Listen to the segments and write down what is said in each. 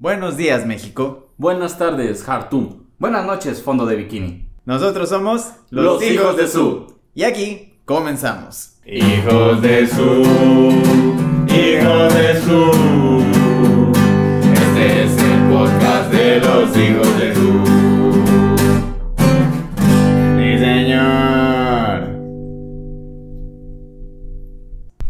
Buenos días, México. Buenas tardes, Hartum. Buenas noches, fondo de bikini. Nosotros somos Los hijos de Su. Y aquí comenzamos. Hijos de Su, hijos de Su. Este es el podcast de los hijos de Su. Sí, señor.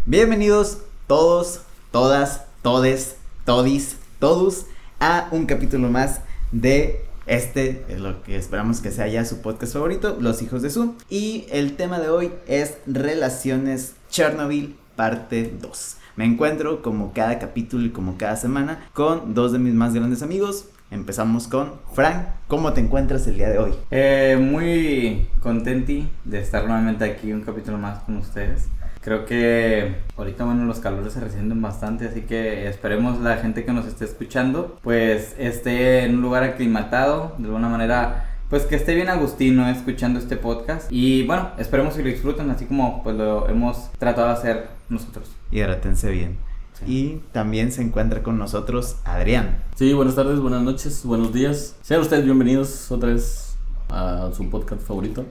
Bienvenidos todos, todas, todes, todis, todos a un capítulo más de este, es lo que esperamos que sea ya su podcast favorito, Los Hijos de Su. Y el tema de hoy es Relaciones Chernobyl, parte 2. Me encuentro como cada capítulo y como cada semana con dos de mis más grandes amigos. Empezamos con Frank. ¿Cómo te encuentras el día de hoy? Eh, muy contenti de estar nuevamente aquí un capítulo más con ustedes. Creo que ahorita, bueno, los calores se resienten bastante, así que esperemos la gente que nos esté escuchando, pues esté en un lugar aclimatado, de alguna manera, pues que esté bien agustino escuchando este podcast. Y bueno, esperemos que lo disfruten, así como pues lo hemos tratado de hacer nosotros. Hidrátense bien. Sí. Y también se encuentra con nosotros Adrián. Sí, buenas tardes, buenas noches, buenos días. Sean ustedes bienvenidos otra vez a su podcast favorito.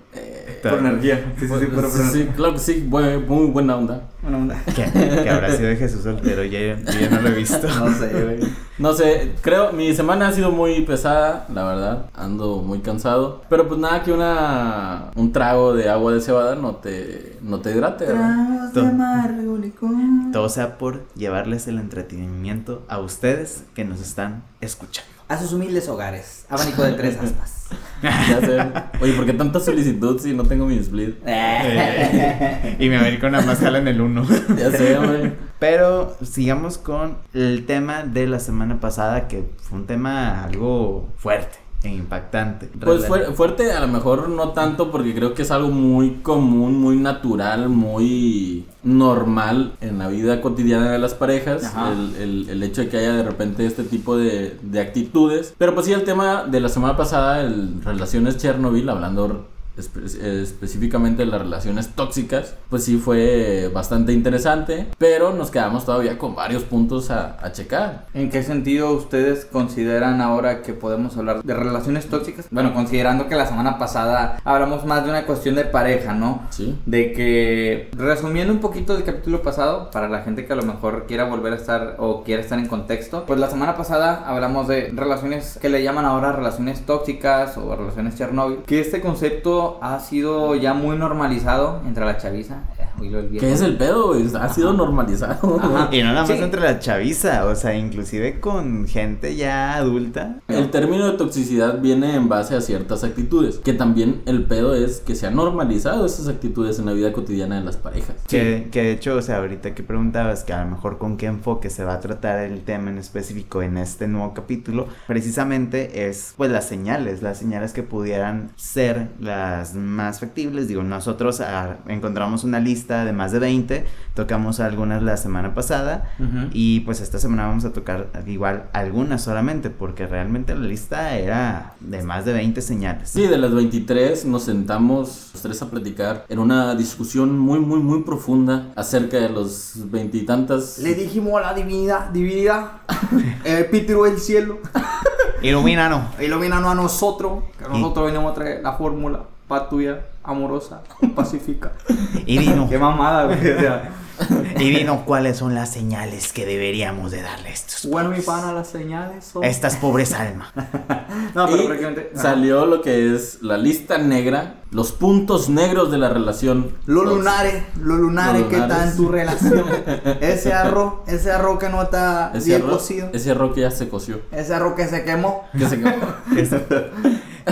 Por energía. Sí, sí, sí, por- Sí, sí, claro que sí, muy buena onda. Buena onda. Que, habrá sido de Jesús soltero, ya, yo ya no lo he visto. No sé, güey. No sé, creo, mi semana ha sido muy pesada, la verdad, ando muy cansado, pero pues nada que una un trago de agua de cebada no te no te hidrate, ¿verdad? de amargo licor. Todo sea por llevarles el entretenimiento a ustedes que nos están escuchando. A sus humildes hogares. Abanico de tres aspas. Ya sé. Oye, ¿por qué tanta solicitud si no tengo mi split? Eh, y mi América nada más jala en el uno. Ya sé, güey. Pero sigamos con el tema de la semana pasada, que fue un tema algo fuerte e impactante. Pues fue- fuerte, a lo mejor no tanto porque creo que es algo muy común, muy natural, muy normal en la vida cotidiana de las parejas, el, el- el hecho de que haya de repente este tipo de, de actitudes. Pero pues sí, el tema de la semana pasada, el relaciones Chernobyl, hablando espe- específicamente las relaciones tóxicas, pues sí fue bastante interesante, pero nos quedamos todavía con varios puntos a, a checar. ¿En qué sentido ustedes consideran ahora que podemos hablar de relaciones tóxicas? Bueno, considerando que la semana pasada hablamos más de una cuestión de pareja, ¿no? Sí. De que, resumiendo un poquito del capítulo pasado, para la gente que a lo mejor quiera volver a estar o quiera estar en contexto, pues la semana pasada hablamos de relaciones que le llaman ahora relaciones tóxicas o relaciones Chernobyl, que este concepto ha sido ya muy normalizado entre la chaviza. El viejo. ¿Qué es el pedo? güey? Ha sido normalizado. Ajá. Y no nada más Sí. entre la chaviza, o sea, inclusive con gente ya adulta. El término de toxicidad viene en base a ciertas actitudes, que también el pedo es que se han normalizado esas actitudes en la vida cotidiana de las parejas. Que, que de hecho, o sea, ahorita que preguntabas que a lo mejor con qué enfoque se va a tratar el tema en específico en este nuevo capítulo, precisamente es pues las señales, las señales que pudieran ser las más factibles. Digo, nosotros ah, encontramos una lista de más de 20, tocamos algunas la semana pasada Ujú. y pues esta semana vamos a tocar igual algunas solamente porque realmente la lista era de más de 20 señales. Sí, de las 23 nos sentamos los tres a platicar en una discusión muy, muy, muy profunda acerca de los veintitantas... Le dijimos a la divinidad, divinidad, el pítero del cielo, Ilumínanos. ilumínanos a nosotros, que nosotros venimos a traer la fórmula patuya, amorosa, pacífica. Y dinos, Qué mamada, güey. O sea, y dinos cuáles son las señales que deberíamos de darle a estos, bueno, mi pana, las señales son... estas pobres almas. No, pero y prácticamente... salió lo que es la lista negra, los puntos negros de la relación. Los- lunares, los lunares Los que lunares. en tu relación. Ese arroz, ese arroz que no está Ese bien arroz, cocido. ese arroz que ya se coció. Ese arroz que se quemó. Que se quemó.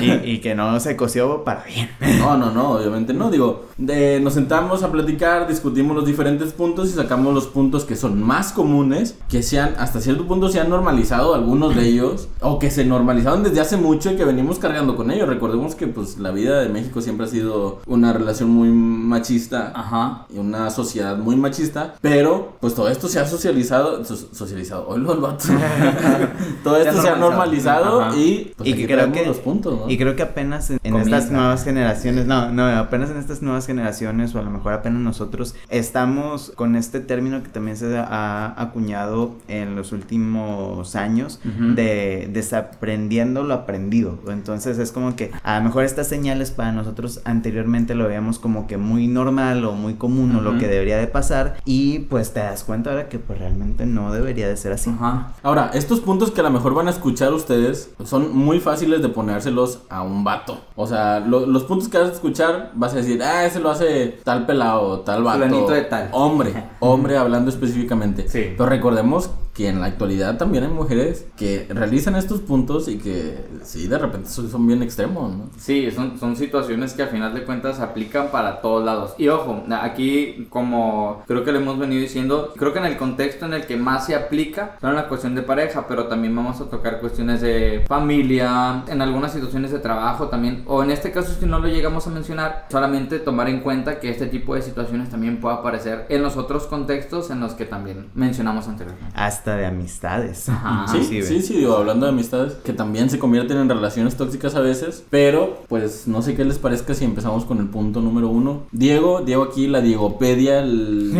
Y, y que no se coció para bien. No, no, no, obviamente no. Digo, de- nos sentamos a platicar, discutimos los diferentes puntos y sacamos los puntos que son más comunes, que sean, hasta cierto punto se han normalizado algunos de ellos, o que se normalizaron desde hace mucho y que venimos cargando con ellos. Recordemos que pues la vida de México siempre ha sido una relación muy machista. Ajá. Y una sociedad muy machista, pero pues todo esto se ha socializado, so- socializado, hoy lo vato. todo esto se ha normalizado. normalizado y pues Y que creo que- los puntos, ¿no? Y creo que apenas en, estas nuevas generaciones, no, no, apenas en estas nuevas generaciones, o a lo mejor apenas nosotros, estamos con este término que también se ha acuñado en los últimos años, de desaprendiendo lo aprendido. Entonces es como que a lo mejor estas señales para nosotros anteriormente lo veíamos como que muy normal o muy común o lo que debería de pasar y pues te das cuenta ahora que pues realmente no debería de ser así. Ajá. Ahora, estos puntos que a lo mejor van a escuchar ustedes son muy fáciles de ponérselos a un vato. O sea, lo- los puntos que vas a escuchar vas a decir, ah, ese lo hace tal pelado, tal vato. Fulanito de tal. Hombre, hombre hablando específicamente. Sí. Pero recordemos que en la actualidad también hay mujeres que realizan estos puntos y que sí, de repente son, son bien extremos, ¿no? Sí, son, son situaciones que a final de cuentas aplican para todos lados. Y ojo, aquí como creo que le hemos venido diciendo, creo que en el contexto en el que más se aplica son en la cuestión de pareja, pero también vamos a tocar cuestiones de familia, en algunas situaciones de trabajo también, o en este caso si no lo llegamos a mencionar, solamente tomar en cuenta que este tipo de situaciones también puede aparecer en los otros contextos en los que también mencionamos anteriormente. Hasta de amistades. Ajá. Sí, sí, sí, digo, hablando de amistades que también se convierten en relaciones tóxicas a veces, pero pues no sé qué les parezca si empezamos con el punto número uno. Diego, Diego aquí, la Diegopedia, el-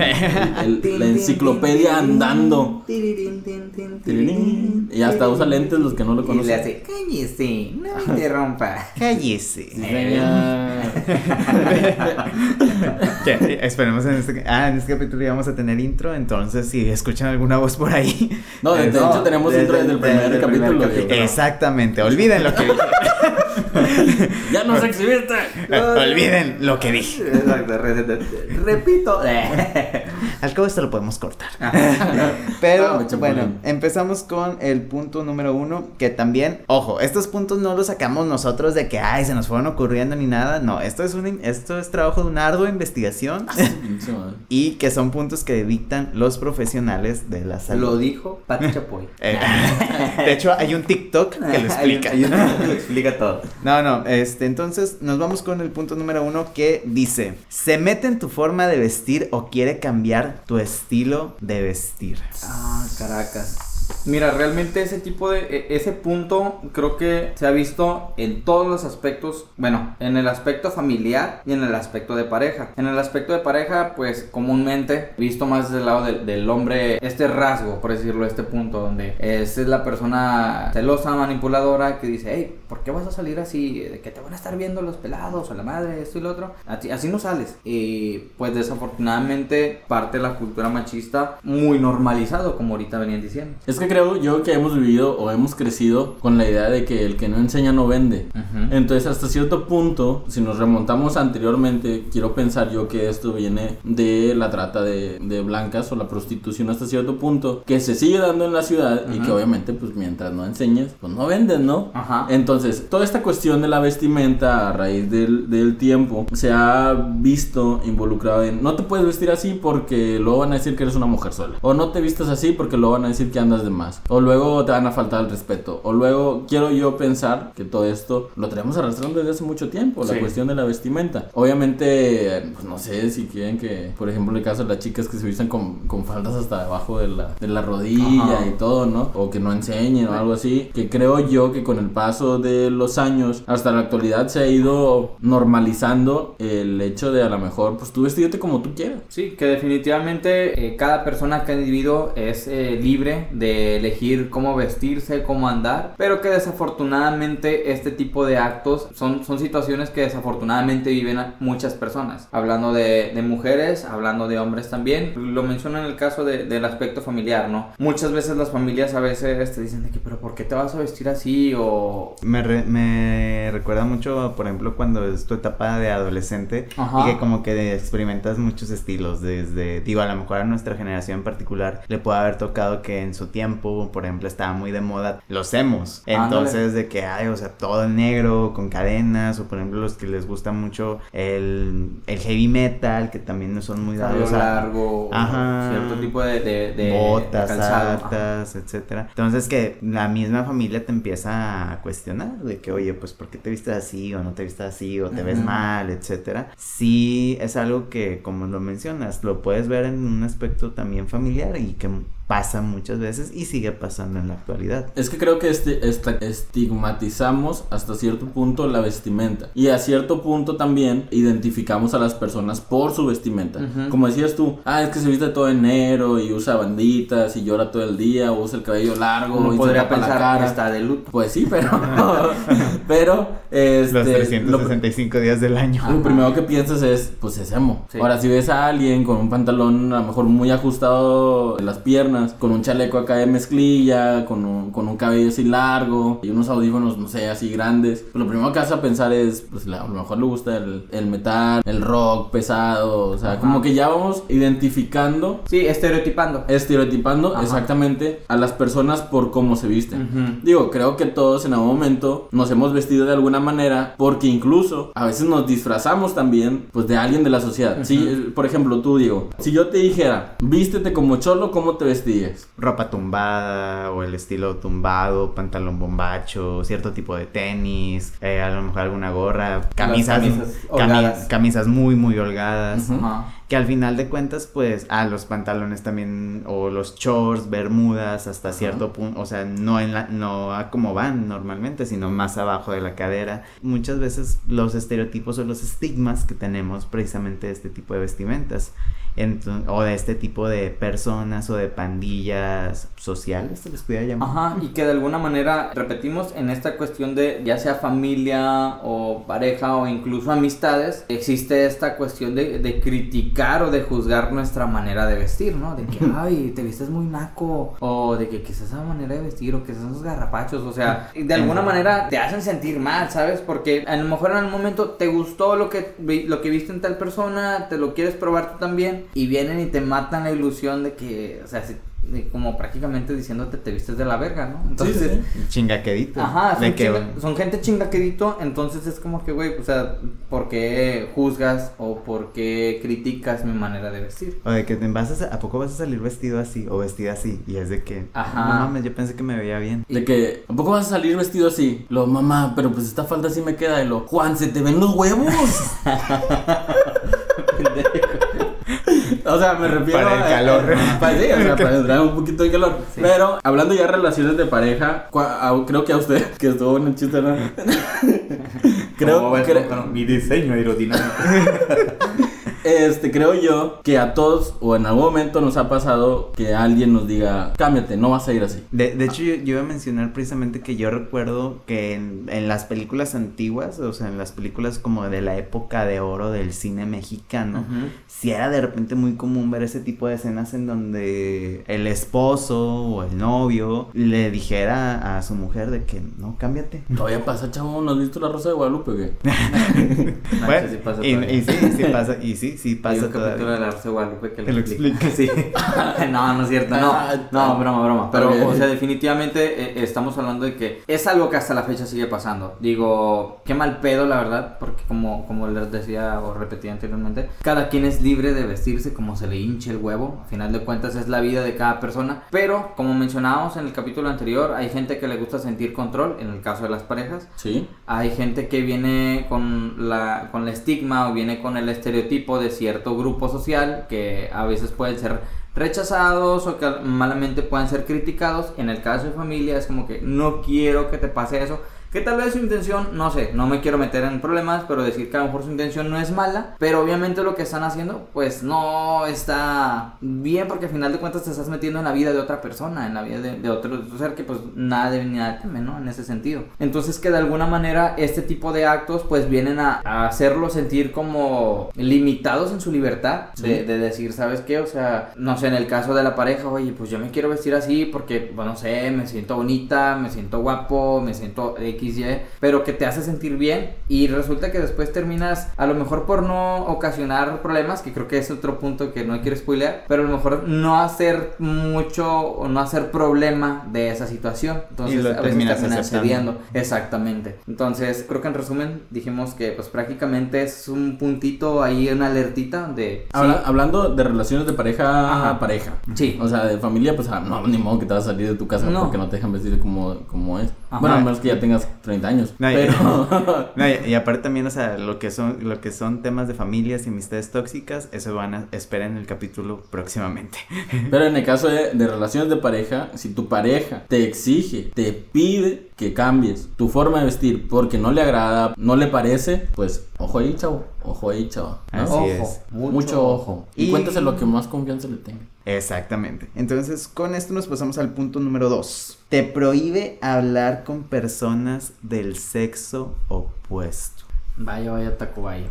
el- el- la enciclopedia andando. Y hasta usa lentes los que no lo Y le conocen. hace, cállese, no me interrumpa. Cállese. Sí, esperemos en este, ah, en este capítulo ya vamos a tener intro, entonces si escuchan alguna voz por ahí. No, de, No, hecho tenemos desde- intro desde el primer desde el primer capítulo. capítulo. Exactamente, olviden lo que dije. Ya nos exhibiste. olviden lo que dije. Exacto, re- re- repito. Al cabo esto lo podemos cortar. Ah, Pero bueno, empezamos con el punto número uno, que también, ojo, estos puntos no los sacamos nosotros de que, ay, se nos fueron ocurriendo ni nada. No, esto es, un, esto es trabajo de una ardua investigación Pinche madre. y que son puntos que dictan los profesionales de la salud. Lo dijo Pati Chapoy. Eh, de hecho, hay un TikTok que lo explica. Hay un- hay un que lo explica todo. No, no, este, entonces nos vamos con el punto número uno que dice, se mete en tu forma de vestir o quiere cambiar tu estilo de vestir. Ah, Caracas. Mira, realmente ese tipo de, e- ese punto creo que se ha visto en todos los aspectos, bueno, en el aspecto familiar y en el aspecto de pareja. En el aspecto de pareja, pues comúnmente visto más del lado del, del hombre, este rasgo, por decirlo, este punto donde es la persona celosa, manipuladora, que dice, hey, ¿por qué vas a salir así? De que te van a estar viendo los pelados o la madre, esto y lo otro. Así, no sales. Y pues desafortunadamente parte de la cultura machista muy normalizado, como ahorita venían diciendo. Que creo yo que hemos vivido o hemos crecido con la idea de que el que no enseña no vende. Ujú. Entonces, hasta cierto punto, si nos remontamos anteriormente, quiero pensar yo que esto viene de la trata de, de blancas o la prostitución hasta cierto punto, que se sigue dando en la ciudad y Ajá. que obviamente, pues mientras no enseñes, pues no vendes, ¿no? Ajá. Entonces, toda esta cuestión de la vestimenta a raíz del, del tiempo se ha visto involucrado en no te puedes vestir así porque luego van a decir que eres una mujer sola. O no te vistas así porque luego van a decir que andas de más. O luego te van a faltar el respeto. O luego quiero yo pensar que todo esto lo traemos arrastrando desde hace mucho tiempo, la Sí. cuestión de la vestimenta. Obviamente, pues no sé si quieren que, por ejemplo, el caso de las chicas que se visten con, con faldas hasta debajo de la, de la rodilla Ajá. y todo, ¿no? O que no enseñen o algo así. Que creo yo que con el paso de los años hasta la actualidad se ha ido normalizando el hecho de a lo mejor, pues tú vestirte como tú quieras. Sí, que definitivamente eh, cada persona, cada individuo es eh, libre de elegir cómo vestirse, cómo andar, pero que desafortunadamente este tipo de actos son, son situaciones que desafortunadamente viven muchas personas. Hablando de, de mujeres, hablando de hombres también, lo menciono en el caso de- del aspecto familiar, ¿no? Muchas veces las familias a veces te dicen de que, pero ¿por qué te vas a vestir así? O... Me, re- me recuerda mucho, por ejemplo, cuando es tu etapa de adolescente Ajá. y que como que experimentas muchos estilos, desde, digo, a lo mejor a nuestra generación en particular le puede haber tocado que en su tiempo, por ejemplo, estaba muy de moda los emos. Entonces, de que hay, o sea, todo en negro, con cadenas, o por ejemplo, los que les gusta mucho el, el heavy metal, que también son muy dados a- largo, Ajá. cierto tipo de, de, de- botas de altas, etcétera. Entonces que la misma familia te empieza a cuestionar de que, oye, pues ¿por qué te vistes así o no te vistes así o te ves Ujú. mal, etcétera? Sí es algo que como lo mencionas, lo puedes ver en un aspecto también familiar y que pasa muchas veces y sigue pasando en la actualidad. Es que creo que este, esta- estigmatizamos hasta cierto punto la vestimenta. Y a cierto punto también identificamos a las personas por su vestimenta. Ujú. Como decías tú, ah, es que se viste todo de negro y usa banditas y llora todo el día o usa el cabello largo Uno y se podría la pensar cara. está de luto. Pues sí, pero. pero. Este, Los lo- 365 días del año. lo primero que piensas es, pues es emo. Sí. Ahora, si ves a alguien con un pantalón a lo mejor muy ajustado en las piernas, con un chaleco acá de mezclilla, con un, con un cabello así largo y unos audífonos, no sé, así grandes, pues lo primero que vas a pensar es, pues la- a lo mejor le gusta el, el metal, el rock pesado, o sea, Ajá. como que ya vamos identificando, Sí, estereotipando. estereotipando Ajá. exactamente a las personas por cómo se visten. Digo, creo que todos en algún momento nos hemos vestido de alguna manera porque incluso a veces nos disfrazamos también pues de alguien de la sociedad. Si, eh, por ejemplo, tú Diego, si yo te dijera, vístete como cholo, ¿cómo te vestirías? Ropa tumbada o el estilo tumbado, pantalón bombacho, cierto tipo de tenis, eh, a lo mejor alguna gorra, camisas, camisas cami- holgadas. camisas muy, muy holgadas. Que al final de cuentas, pues, ah, los pantalones también, o los shorts, bermudas, hasta cierto punto, o sea, no, en la, no a como van normalmente, sino más abajo de la cadera. Muchas veces los estereotipos o los estigmas que tenemos precisamente de este tipo de vestimentas, O de este tipo de personas o de pandillas sociales, se les pudiera llamar. Ajá, y que de alguna manera repetimos en esta cuestión de ya sea familia o pareja o incluso amistades, existe esta cuestión de, de criticar o de juzgar nuestra manera de vestir, ¿no? De que, ay, te vistes muy naco, o de que quizás esa manera de vestir, o que son esos garrapachos, o sea, de alguna manera te hacen sentir mal, ¿sabes? Porque a lo mejor en el momento te gustó lo que, lo que viste en tal persona, te lo quieres probar tú también, y vienen y te matan la ilusión de que, o sea, si- de como prácticamente diciéndote te vistes de la verga, ¿no? Entonces, sí, sí. Chingaquedito. Ajá, son, de que, chinga- son gente chingaquedito, entonces es como que, güey, o sea, ¿por qué juzgas o por qué criticas mi manera de vestir? O de que te vas a, ¿a poco vas a salir vestido así o vestida así? Y es de que, Ajá. no mames, yo pensé que me veía bien. De que, ¿a poco vas a salir vestido así? Lo, mamá, pero pues esta falda sí me queda. Y lo, Juan, ¿se te ven los huevos? O sea, me refiero Para el a- calor. a- para, sí, o sea, para entrar un poquito de calor. Sí. Pero, hablando ya de relaciones de pareja, a- creo que a usted, que estuvo en el chiste, ¿no? creo, ¿Cómo ves, cre- Juan? mi diseño aerodinámico. Este, creo yo que a todos, o en algún momento nos ha pasado que alguien nos diga, cámbiate, no vas a ir así. De, de hecho, yo, yo iba a mencionar precisamente que yo recuerdo que en, en las películas antiguas, o sea, en las películas como de la época de oro del cine mexicano, sí era de repente muy común ver ese tipo de escenas en donde el esposo o el novio le dijera a su mujer de que no, cámbiate. Todavía pasa, chavo, ¿no has visto la Rosa de Guadalupe, güey? Bueno, sí pasa y, todavía. y sí, sí pasa, y sí, sí pasa un capítulo de la Rosa de Guadalupe que lo explica. Sí. no, no es cierto. No, Ah, no, broma, broma. Pero, ok. o sea, definitivamente eh, estamos hablando de que es algo que hasta la fecha sigue pasando. Digo, qué mal pedo, la verdad, porque como, como les decía o repetía anteriormente, cada quien es libre de vestirse como se le hinche el huevo. A final de cuentas es la vida de cada persona. Pero, como mencionábamos en el capítulo anterior, hay gente que le gusta sentir control, en el caso de las parejas. Sí. Hay gente que viene con la con el estigma o viene con el estereotipo de cierto grupo social que a veces pueden ser rechazados o que malamente pueden ser criticados. En el caso de familia es como que no quiero que te pase eso. Que tal vez su intención, no sé, no me quiero meter en problemas, pero decir que a lo mejor su intención no es mala, pero obviamente lo que están haciendo, pues no está bien, porque al final de cuentas te estás metiendo en la vida de otra persona, en la vida de, de otro ser que pues nada debe ni nada teme, ¿no? En ese sentido. Entonces que de alguna manera este tipo de actos pues vienen a, a hacerlo sentir como limitados en su libertad, de, Sí. de decir, ¿sabes qué? O sea, no sé, en el caso de la pareja, oye, pues yo me quiero vestir así porque, bueno, no sé, me siento bonita, me siento guapo, me siento XY, pero que te hace sentir bien y resulta que después terminas, a lo mejor por no ocasionar problemas, que creo que es otro punto que no quiero spoilear, pero a lo mejor no hacer mucho o no hacer problema de esa situación. Entonces, Y lo a veces terminas cediendo. Exactamente. Entonces, creo que en resumen dijimos que pues prácticamente es un puntito ahí, una alertita de... Habla- hablando de relaciones de pareja Ajá. a pareja. Sí. O sea, de familia, pues ah, no, ni modo que te vas a salir de tu casa No. porque no te dejan vestir como, como es. Ajá. Bueno, a menos que ya tengas 30 años. No, y- pero. No, y aparte también, o sea, lo que son, lo que son temas de familias y amistades tóxicas, eso van a esperar en el capítulo próximamente. Pero en el caso de, de relaciones de pareja, si tu pareja te exige, te pide que cambies tu forma de vestir porque no le agrada, no le parece, pues ojo ahí, chavo. Ojo ahí, chavo. ¿no? Así ojo, es. Mucho, ojo. Y, Y- cuéntase lo que más confianza le tenga. Exactamente. Entonces, con esto nos pasamos al punto número dos. Te prohíbe hablar con personas del sexo opuesto. Vaya, vaya, Tacubaya.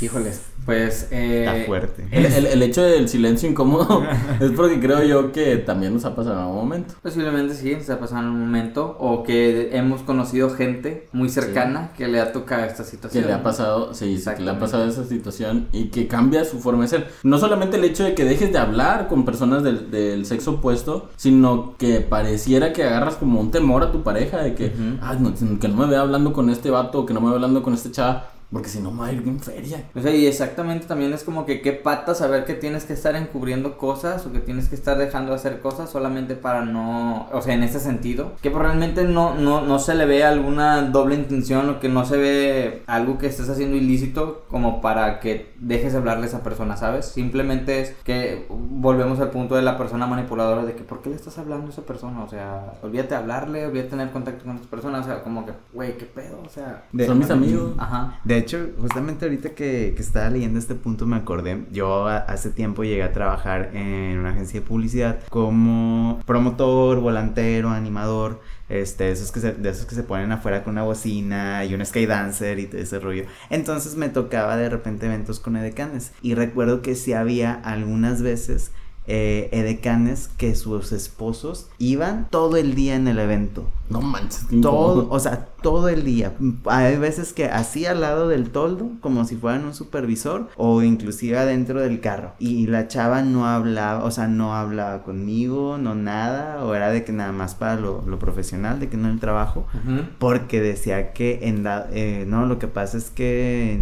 Híjoles, pues. Eh, Está fuerte. El, el- el hecho del silencio incómodo es porque creo yo que también nos ha pasado en algún momento. Posiblemente sí, se ha pasado en un momento. O que hemos conocido gente muy cercana que le ha tocado esta Que situación. le ha pasado, sí, sí, que le ha pasado esa situación y que cambia su forma de ser. No solamente el hecho de que dejes de hablar con personas del, del sexo opuesto, sino que pareciera que agarras como un temor a tu pareja de que. "Ay, no, que no me vea hablando con este vato, o que no me vea hablando con este chava, porque si no me va a ir bien feria. O sea, y exactamente también es como que qué pata saber que tienes que estar encubriendo cosas o que tienes que estar dejando de hacer cosas solamente para no, o sea, en ese sentido, que pues realmente no, no, no se le ve alguna doble intención o que no se ve algo que estés haciendo ilícito como para que dejes de hablarle a esa persona, ¿sabes? Simplemente es que volvemos al punto de la persona manipuladora de que ¿por qué le estás hablando a esa persona? O sea, olvídate hablarle, olvídate tener contacto con esa persona, o sea, como que, güey, ¿qué pedo? O sea, De- Son mis amigos. ajá. De hecho, justamente ahorita que, estaba leyendo este punto me acordé, yo hace tiempo llegué a trabajar en una agencia de publicidad como promotor, volantero, animador, este, esos que se, de esos que se ponen afuera con una bocina y un sky dancer y todo ese rollo. Entonces me tocaba de repente eventos con edecanes y recuerdo que sí había algunas veces eh, edecanes que sus esposos iban todo el día en el evento. No manches, Todo, o sea, todo el día. Hay veces que así al lado del toldo, como si fueran un supervisor, o inclusive adentro del carro. Y la chava no hablaba, o sea, no hablaba conmigo, no nada, o era de que nada más para lo, lo profesional, de que no el trabajo. Porque decía que en da- eh, no, lo que pasa es que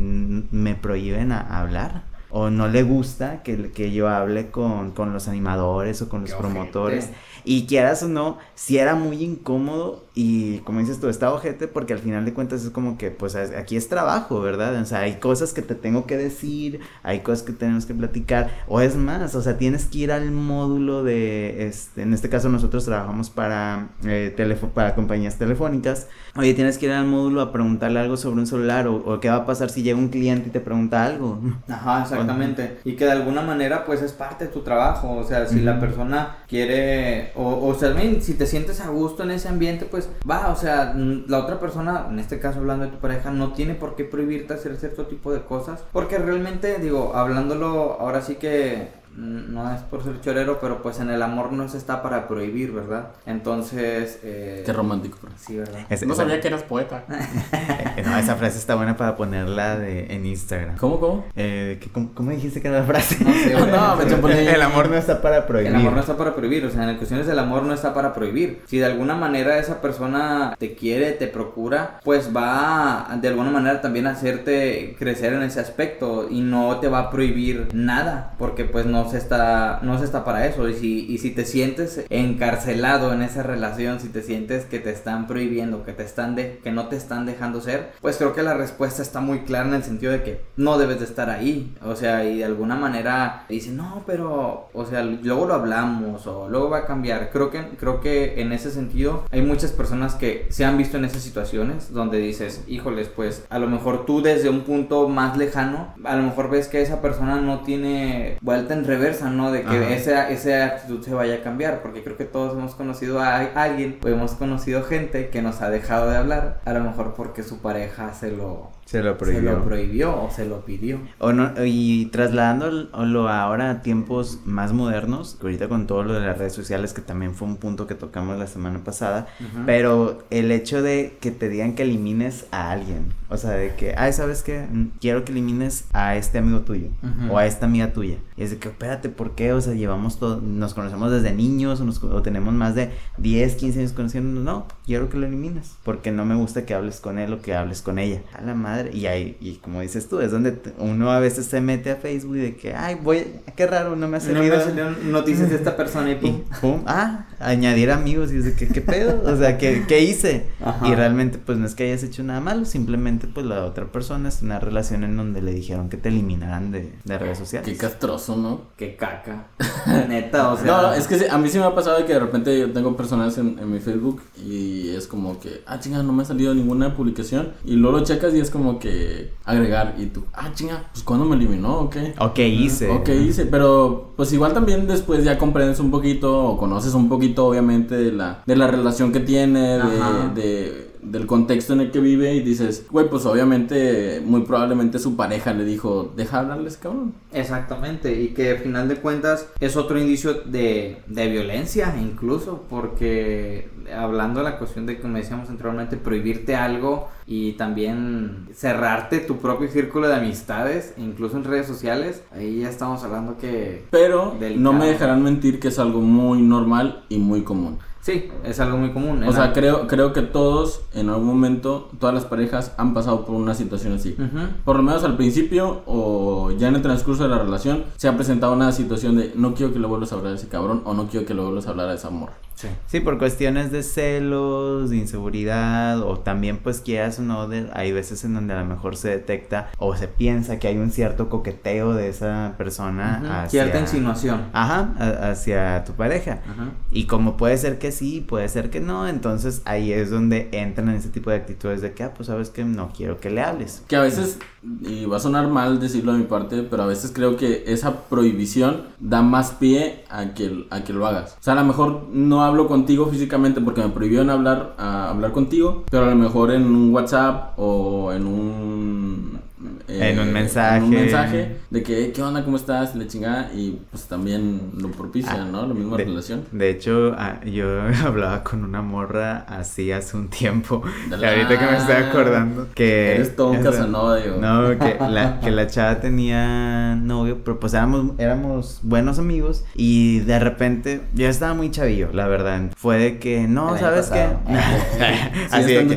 me prohíben a hablar. O no le gusta que, que yo hable con, con los animadores o con los Qué promotores. ojete. Y quieras o no, si era muy incómodo y como dices tú, está ojete porque al final de cuentas es como que pues es- aquí es trabajo, ¿verdad? O sea, hay cosas que te tengo que decir, hay cosas que tenemos que platicar, o es más, o sea, tienes que ir al módulo de, este, en este caso nosotros trabajamos para, eh, telefo- para compañías telefónicas, oye, tienes que ir al módulo a preguntarle algo sobre un celular o, o qué va a pasar si llega un cliente y te pregunta algo. Ajá, exactamente. Y que de alguna manera pues es parte de tu trabajo. O sea, si la persona quiere, o, o sea, si te sientes a gusto en ese ambiente, pues va, o sea, la otra persona, en este caso hablando de tu pareja, no tiene por qué prohibirte hacer cierto tipo de cosas. Porque realmente, digo, hablándolo ahora sí que no es por ser chorero, pero pues en el amor no se está para prohibir, ¿verdad? Entonces, eh, Qué romántico, bro. Sí, ¿verdad? Es- No esa- sabía que eras poeta. eh, no, esa frase está buena para ponerla de, en Instagram. ¿Cómo, cómo? Eh, ¿qué- cómo, cómo dijiste que era la frase? No sé. No, me chapulín. El amor no está para prohibir. El amor no está para prohibir, o sea, en cuestiones del amor no está para prohibir. Si de alguna manera esa persona te quiere, te procura, pues va a, de alguna manera también a hacerte crecer en ese aspecto y no te va a prohibir nada, porque pues no se está, no está para eso. Y si, y si te sientes encarcelado en esa relación, si te sientes que te están prohibiendo, que te están de, que no te están dejando ser, pues creo que la respuesta está muy clara en el sentido de que no debes de estar ahí. O sea, y de alguna manera dicen, no, pero, o sea, luego lo hablamos o luego va a cambiar. Creo que, creo que en ese sentido hay muchas personas que se han visto en esas situaciones donde dices, híjoles, pues a lo mejor tú desde un punto más lejano, a lo mejor ves que esa persona no tiene vuelta en reversa, ¿no? De que Ajá. esa, esa actitud se vaya a cambiar, porque creo que todos hemos conocido a alguien o hemos conocido gente que nos ha dejado de hablar, a lo mejor porque su pareja se lo, Se lo se prohibió. lo prohibió o se lo pidió. O no, y trasladándolo ahora a tiempos más modernos, ahorita con todo lo de las redes sociales, que también fue un punto que tocamos la semana pasada, pero el hecho de que te digan que elimines a alguien, o sea, de que, ay, ¿sabes qué? Mm, Quiero que elimines a este amigo tuyo o a esta amiga tuya. Y es de que, espérate, ¿por qué? O sea, llevamos todo, nos conocemos desde niños o, nos- o tenemos más de 10, 15 años conociéndonos, no. Quiero que lo elimines, porque no me gusta que hables con él o que hables con ella. A la madre. Y ahí, y como dices tú, es donde uno a veces se mete a Facebook y de que, ay, voy, qué raro, no me ha No me salido. salieron noticias de esta persona y Y pum. ah, añadir amigos y es de que, ¿qué pedo? O sea, ¿qué, qué hice? Ajá. Y realmente, pues no es que hayas hecho nada malo, simplemente, pues la otra persona es una relación en donde le dijeron que te eliminaran de, de redes sociales. Qué castroso, ¿no? Qué caca. Neta, o sea. No, no, es que a mí sí me ha pasado de que de repente yo tengo personas en, en mi Facebook y es como que, ah, chinga, no me ha salido ninguna publicación. Y luego lo checas y es como que agregar. Y tú, ah, chinga, pues cuándo me eliminó o qué. O qué hice. Ok, hice, pero pues igual también después ya comprendes un poquito o conoces un poquito obviamente de la, de la relación que tiene, de, de- del contexto en el que vive y dices, güey, pues obviamente muy probablemente su pareja le dijo, deja hablarles, cabrón. Exactamente, y que al final de cuentas es otro indicio de, de violencia incluso, porque hablando de la cuestión de, como decíamos anteriormente, prohibirte algo y también cerrarte tu propio círculo de amistades, incluso en redes sociales, ahí ya estamos hablando que... Pero Delicado. no me dejarán mentir que es algo muy normal y muy común. Sí, es algo muy común. O sea, creo, creo que todos, en algún momento, todas las parejas han pasado por una situación así. Por lo menos al principio o ya en el transcurso de la relación se ha presentado una situación de no quiero que le vuelvas a hablar a ese cabrón o no quiero que le vuelvas a hablar a esa morra. Sí. Sí, por cuestiones de celos, de inseguridad, o también pues quieras o no, de- hay veces en donde a lo mejor se detecta o se piensa que hay un cierto coqueteo de esa persona hacia... Cierta insinuación. Ajá, a- hacia tu pareja. Ajá. Y como puede ser que sí, puede ser que no, entonces ahí es donde entran en ese tipo de actitudes de que, ah, pues sabes que no quiero que le hables. Que a veces, y va a sonar mal decirlo de mi parte, pero a veces creo que esa prohibición da más pie a que, a que lo hagas. O sea, a lo mejor no hablo contigo físicamente porque me prohibieron hablar, hablar contigo, pero a lo mejor en un WhatsApp o en un... eh, En un mensaje. en un mensaje de que, ¿qué onda? ¿Cómo estás? La chingada. Y pues también lo propicia, Ah, ¿no? La misma de, relación. De hecho, ah, yo hablaba con una morra así hace un tiempo. Y ahorita que me estoy la- acordando que... Eres todo un Casanova, digo. No, que la, que la chava tenía novio, pero pues éramos, éramos buenos amigos y de repente yo estaba muy chavillo, la verdad. Fue de que, no, ¿sabes qué? Así de que,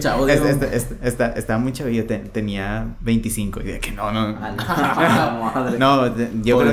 está- estaba muy chavillo, te- tenía 25 y de que no, no. Madre. No, yo creo,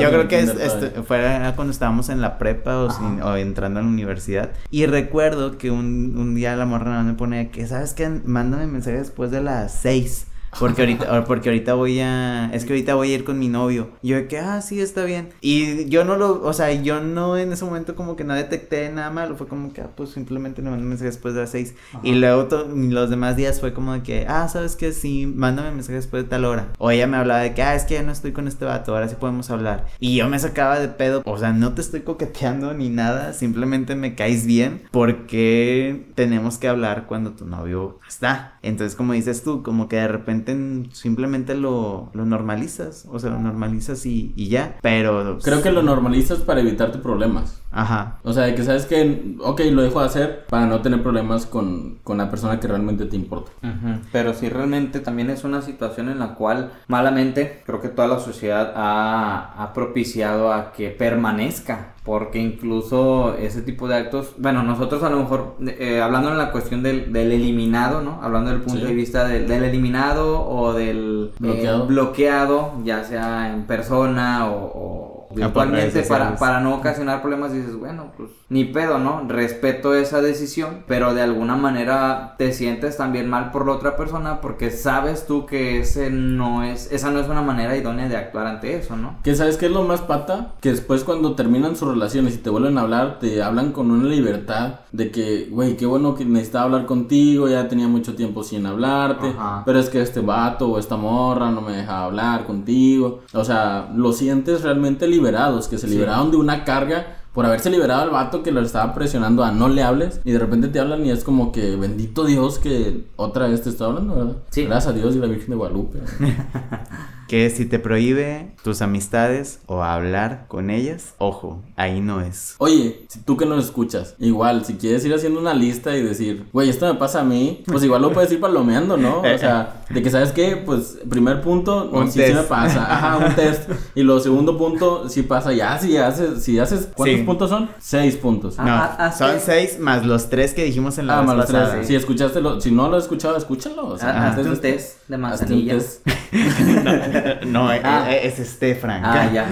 yo creo que es, este, fuera cuando estábamos en la prepa o, sin- o entrando a la universidad. Y recuerdo que un, un día la morra me pone que, ¿sabes qué? Mándame mensaje después de las 6. Porque ahorita, o- porque ahorita voy a, es que ahorita voy a ir con mi novio. Y yo de que, ah, sí, está bien. Y yo no lo, o sea, yo no en ese momento como que no detecté nada malo. Fue como que, ah, pues simplemente le mandé mensaje después de las 6. Y luego to- los demás días fue como de que, ah, ¿sabes qué? Sí, mándame mensaje después de tal hora. O ella me hablaba de que, ah, es que ya no estoy con este vato, ahora sí podemos hablar. Y yo me sacaba de pedo, o sea, no te estoy coqueteando ni nada, simplemente me caes bien porque tenemos que hablar cuando tu novio está. Entonces, como dices tú, como que de repente mm, simplemente lo, lo normalizas, o sea, lo normalizas y, y ya. Pero... Creo que lo normalizas para evitarte problemas. Ajá. O sea, de que sabes que, ok, lo dejo de hacer para no tener problemas con, con la persona que realmente te importa. Ujú, Pero sí realmente también es una situación en la cual malamente creo que toda la sociedad ha, ha propiciado a que permanezca. Porque incluso ese tipo de actos, bueno, nosotros a lo mejor, eh, hablando en la cuestión del, del eliminado, ¿no? Hablando del punto Sí. de vista del, del eliminado o del eh, Bloqueado. ya sea en persona o, virtualmente para, para no ocasionar problemas, dices, bueno, pues ni pedo, ¿no? Respeto esa decisión, pero de alguna manera te sientes también mal por la otra persona porque sabes tú que ese no es, esa no es una manera idónea de actuar ante eso, ¿no? Que sabes qué es lo más pata? Que después cuando terminan sus relaciones y te vuelven a hablar, te hablan con una libertad de que, güey, qué bueno que necesitaba hablar contigo, ya tenía mucho tiempo sin hablarte, Ajá. pero es que este vato o esta morra no me deja hablar contigo. O sea, lo sientes realmente liberados, que se Sí. liberaron de una carga por haberse liberado al vato que lo estaba presionando a no le hables y de repente te hablan y es como que bendito Dios que otra vez te está hablando, ¿verdad? Sí. Gracias a Dios y la Virgen de Guadalupe. que si te prohíbe tus amistades o hablar con ellas, ojo, ahí no es. Oye, si tú que nos escuchas, igual, si quieres ir haciendo una lista y decir, güey, esto me pasa a mí, pues igual lo puedes ir palomeando, ¿no? O sea, de que sabes qué, pues primer punto, no, Un sí, me pasa, ajá, un test. Y lo segundo punto, sí pasa, ya, si haces, si haces, ¿cuántos Sí. puntos son? Seis puntos. Ah, No, ah, ah, son sí. seis más los tres que dijimos en la Ah, vez malos tres. Si escuchaste, lo, si no lo has escuchado, escúchalo. O sea, Ah, Hazte antes un de- test de un manzanilla. test. No, eh, Ah. eh, es este, Frank. Ah, ya.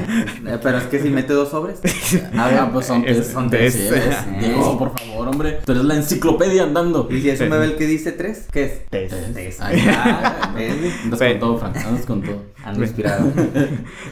Eh, Pero es que si mete dos sobres. A ver, Ah, pues son Es- son sí, es. Diego, por favor, hombre. Tú eres la enciclopedia andando. Y si es un bebé el que dice tres, ¿qué es? Test. Test. Ay, Ah, ¿ves? Andas Sí. con todo, Frank. Andas con todo. Ando inspirado.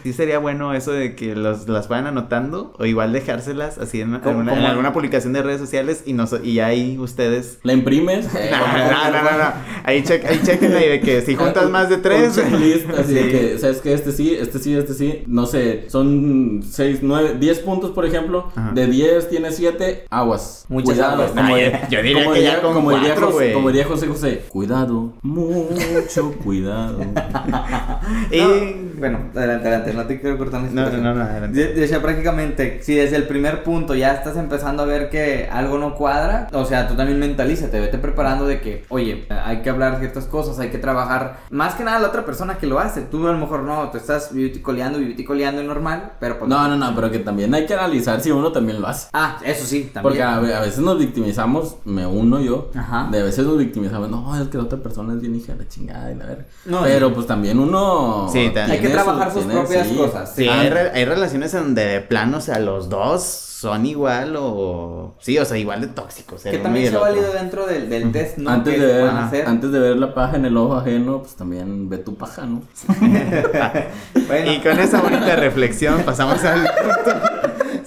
Sí sería bueno eso de que los, las vayan anotando o igual dejárselas así en, en ¿Cómo- una- en cómo? alguna publicación de redes sociales y, nos, y ahí ustedes... La imprimes. eh, No, no, no, no, no. Ahí, check, ahí chequenla y de que si juntas Un- más de un tres... checklist, así de ¿sabes que Este sí, este sí, este sí. No sé, son 6, 9, 10 puntos, por ejemplo. Ajá. De 10 tiene 7, aguas. Muchas Cuidado. aguas. Como, No, diría- yo- yo diría como que ya diría- con como diría cuatro, José- güey. como diría José José, cuidado, mucho cuidado. Y... No, bueno, adelante, adelante, no te quiero cortar la No, no, no, adelante. De, de hecho, prácticamente, si desde el primer punto ya estás empezando a ver que algo no cuadra, o sea, tú también mentalízate, vete preparando de que, oye, hay que hablar ciertas cosas, hay que trabajar. Más que nada la otra persona que lo hace, tú a lo mejor no, te estás viviticoleando, viviticoleando normal, pero pues... No, no, no, pero que también hay que analizar si uno también lo hace. Ah, eso sí, también. Porque a, ve- a veces nos victimizamos, me uno yo, Ajá. de a veces nos victimizamos, no, es que la otra persona es bien hija de la chingada y la verga. No, Pero sí. pues también uno... Sí, también. Hay que tiene trabajar sus tiene- propias sí. cosas. Sí, Ah, hay, re- hay relaciones en donde de plano, o sea, los dos son igual o... Sí, o sea, igual de tóxicos. Que también se ha válido dentro del, del test, ¿no? antes, que de ver, antes de ver la paja en el ojo ajeno, pues también ve tu paja, ¿no? Bueno, Y con esa bonita reflexión pasamos al punto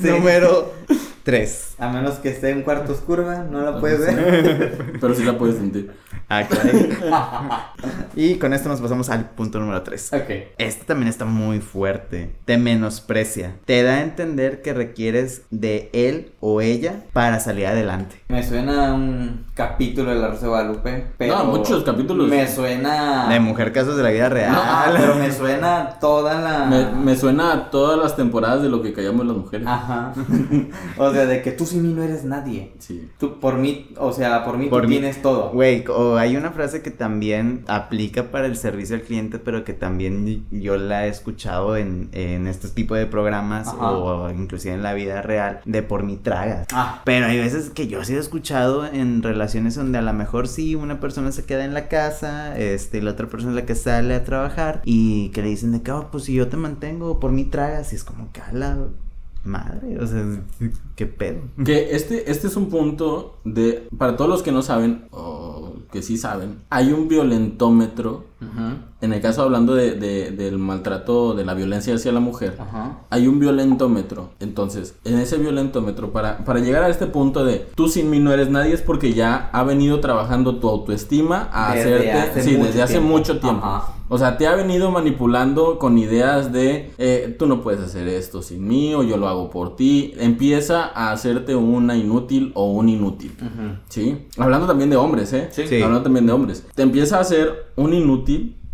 Sí. número 3. a menos que esté en cuarto oscuro, ¿verdad? no la puedes ver. Pero sí la puedes sentir. Ah, caray. y con esto nos pasamos al punto número 3. ok. Este también está muy fuerte. Te menosprecia. Te da a entender que requieres de él o ella para salir adelante. Me suena a un capítulo de La Rosa de Guadalupe, pero... No, muchos capítulos. Me suena... De mujer casos de la vida real. Ah, pero me suena toda la... Me, me suena a todas las temporadas de lo que callamos las mujeres. Ajá. o sea, de que tú sin mí no eres nadie. Sí. Tú por mí, o sea, por mí Por tú mí- tienes todo. Güey, o hay una frase que también aplica para el servicio al cliente, pero que también yo la he escuchado en, en este tipo de programas Ajá. o inclusive en la vida real, de por mi tragas. Ah, Pero hay veces que yo sí he escuchado en relaciones donde a lo mejor sí una persona se queda en la casa, este, y la otra persona es la que sale a trabajar y que le dicen de que, "Oh, pues si yo te mantengo, por mí tragas, y es como que a la madre, o sea, qué pedo. Que este, este es un punto de. Para todos los que no saben, o que sí saben, hay un violentómetro. En el caso hablando de, de- del maltrato, de la violencia hacia la mujer. Hay un violentómetro. Entonces, en ese violentómetro, para, para llegar a este punto de tú sin mí no eres nadie, es porque ya ha venido trabajando tu autoestima a Desde hacerte. hace sí, desde hace tiempo. mucho tiempo. O sea, te ha venido manipulando con ideas de eh, tú no puedes hacer esto sin mí o yo lo hago por ti. Empieza a hacerte una inútil o un inútil. ¿Sí? Hablando también de hombres, ¿eh? Sí. Sí. Hablando también de hombres. Te empieza a hacer un inútil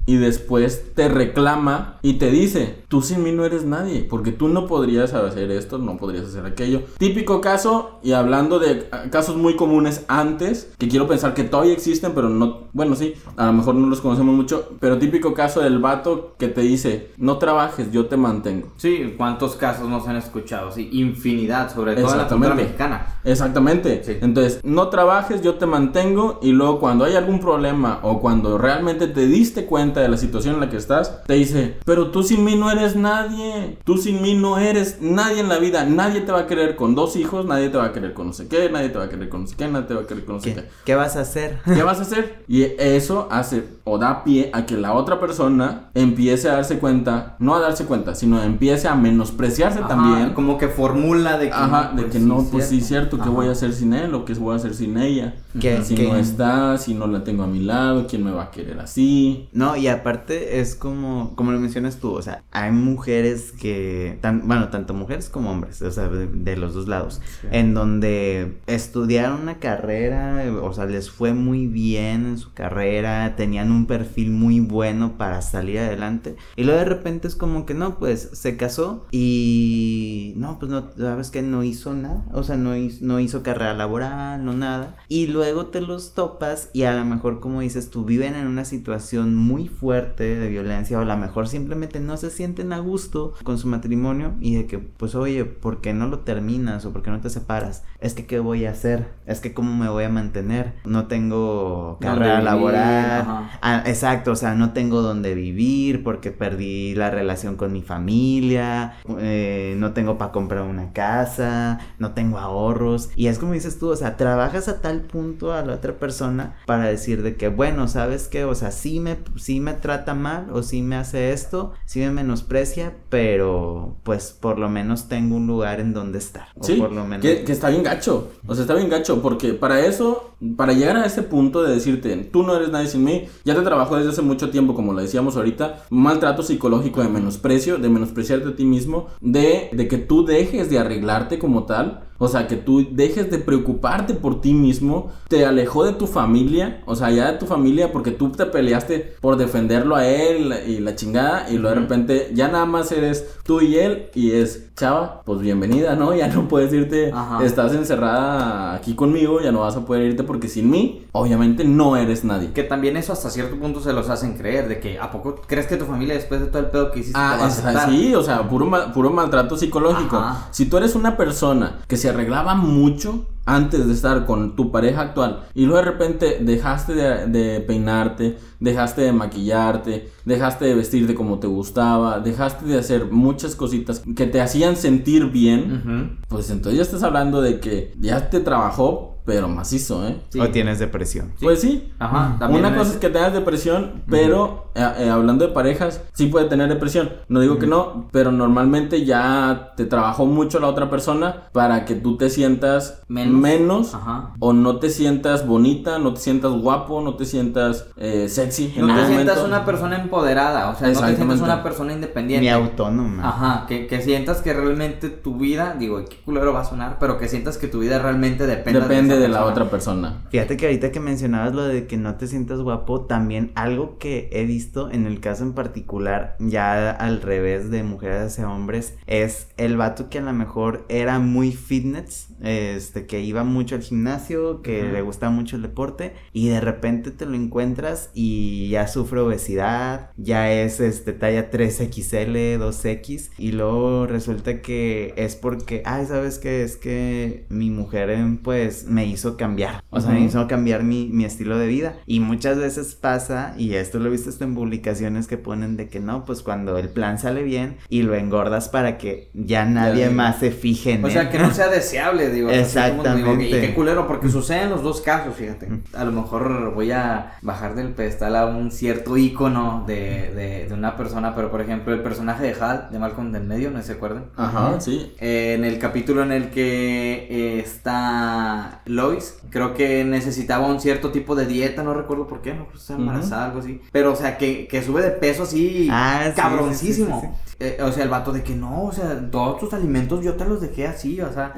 y después te reclama y te dice, tú sin mí no eres nadie, porque tú no podrías hacer esto, no podrías hacer aquello. Típico caso, y hablando de ah, casos muy comunes antes, que quiero pensar que todavía existen, pero no, bueno, sí, a lo mejor no los conocemos mucho, pero típico caso del vato que te dice, no trabajes, yo te mantengo. Sí, ¿cuántos casos nos han escuchado? Sí, infinidad, sobre todo en la cultura mexicana. Exactamente. Sí. Entonces, no trabajes, yo te mantengo y luego cuando hay algún problema o cuando realmente te diste cuenta de la situación en la que estás, te dice, pero tú sin mí no eres nadie, tú sin mí no eres nadie en la vida, nadie te va a querer con dos hijos, nadie te va a querer con no sé qué, nadie te va a querer con no sé qué, nadie te va a querer con no sé ¿Qué, qué. qué vas a hacer? ¿Qué vas a hacer? Y eso hace o da pie a que la otra persona empiece a darse cuenta, no a darse cuenta, sino empiece a menospreciarse Ajá, también. Como que formula de que. Ajá, de pues que sí, no, pues sí, cierto, ¿qué Ajá. voy a hacer sin él o qué voy a hacer sin ella? Que- si que- no está, si no la tengo a mi lado, ¿quién me va a querer así? No, y y aparte es como, como lo mencionas tú, o sea, hay mujeres que, tan, bueno, tanto mujeres como hombres, o sea, de, de los dos lados, Sí. en donde estudiaron una carrera, o sea, les fue muy bien en su carrera, tenían un perfil muy bueno para salir adelante, y luego de repente es como que no, pues se casó y no, pues no, sabes que no hizo nada, o sea, no hizo, no hizo carrera laboral, no nada, y luego te los topas y a lo mejor, como dices tú, viven en una situación muy fuerte de violencia, o a lo mejor simplemente no se sienten a gusto con su matrimonio y de que, pues, oye, ¿por qué no lo terminas o por qué no te separas? Es que, ¿qué voy a hacer? Es que, ¿cómo me voy a mantener? No tengo ¿Dónde carrera laboral. Ah, exacto, o sea, no tengo dónde vivir porque perdí la relación con mi familia, eh, no tengo para comprar una casa, no tengo ahorros. Y es como dices tú, o sea, trabajas a tal punto a la otra persona para decir de que, bueno, ¿sabes qué? O sea, sí me, sí me trata mal o sí me hace esto, sí me menosprecia, pero pues por lo menos tengo un lugar en donde estar. O Sí, por lo menos. que, que está bien gacho. O sea, está bien gacho porque para eso, para llegar a ese punto de decirte, tú no eres nadie sin mí, ya te trabajo desde hace mucho tiempo, como lo decíamos ahorita, un maltrato psicológico de menosprecio, de menospreciarte a ti mismo, de, de que tú dejes de arreglarte como tal. O sea, que tú dejes de preocuparte por ti mismo, te alejó de tu familia, o sea, ya de tu familia, porque tú te peleaste por defenderlo a él y la chingada, y luego de repente ya nada más eres tú y él, y es, chava, pues bienvenida, ¿no? Ya no puedes irte, Ajá. estás encerrada aquí conmigo, ya no vas a poder irte porque sin mí, obviamente no eres nadie. Que también eso hasta cierto punto se los hacen creer, de que ¿a poco crees que tu familia después de todo el pedo que hiciste te va Ah, a aceptar? sí, o sea, puro, ma- puro maltrato psicológico. Ajá. Si tú eres una persona que se arreglaba mucho antes de estar con tu pareja actual y luego de repente dejaste de, de peinarte, dejaste de maquillarte, dejaste de vestirte como te gustaba, dejaste de hacer muchas cositas que te hacían sentir bien, pues entonces ya estás hablando de que ya te trabajó, pero macizo, ¿eh? Sí. O tienes depresión. Pues sí. Ajá, también Una cosa es- es que tengas depresión, pero eh, eh, hablando de parejas, sí puede tener depresión. No digo que no, pero normalmente ya te trabajó mucho la otra persona para que tú te sientas Menos. menos, Ajá. o no te sientas bonita, no te sientas guapo, no te sientas eh, sexy. en No te sientas momento. una persona empoderada, o sea, no te sientas una persona independiente. Ni autónoma. Ajá, que, que sientas que realmente tu vida, digo, qué culero va a sonar, pero que sientas que tu vida realmente depende Depende de la persona. otra persona. Fíjate que ahorita que mencionabas lo de que no te sientas guapo, también algo que he visto en el caso en particular, ya al revés de mujeres hacia hombres, es el vato que a lo mejor era muy fitness, este, que iba mucho al gimnasio, que le gustaba mucho el deporte, y de repente te lo encuentras y ya sufre obesidad, ya es este talla 3XL, 2X, y luego resulta que es porque, ay, ¿sabes qué? Es que mi mujer, em, pues, me hizo cambiar, o sea, me Ujú. hizo cambiar mi, mi estilo de vida, y muchas veces pasa, y esto lo he visto hasta en publicaciones que ponen de que no, pues cuando el plan sale bien y lo engordas para que ya nadie digo. más se fije en O él. sea, que no sea deseable, digo. así como te digo, Exactamente. y qué culero, porque sucede en los dos casos, fíjate. A lo mejor voy a bajar del pedestal a un cierto ícono de, de, de una persona, pero por ejemplo, el personaje de Hal, de Malcolm del Medio, ¿no se acuerdan? Ajá, sí. Eh, en el capítulo en el que eh, está Lois, creo que necesitaba un cierto tipo de dieta, no recuerdo por qué, no pues está embarazada, algo así. Pero, o sea, que, que sube de peso así, Ah, cabroncísimo. sí, sí, Eh, o sea, el vato de que no, o sea, todos tus alimentos yo te los dejé así, o sea,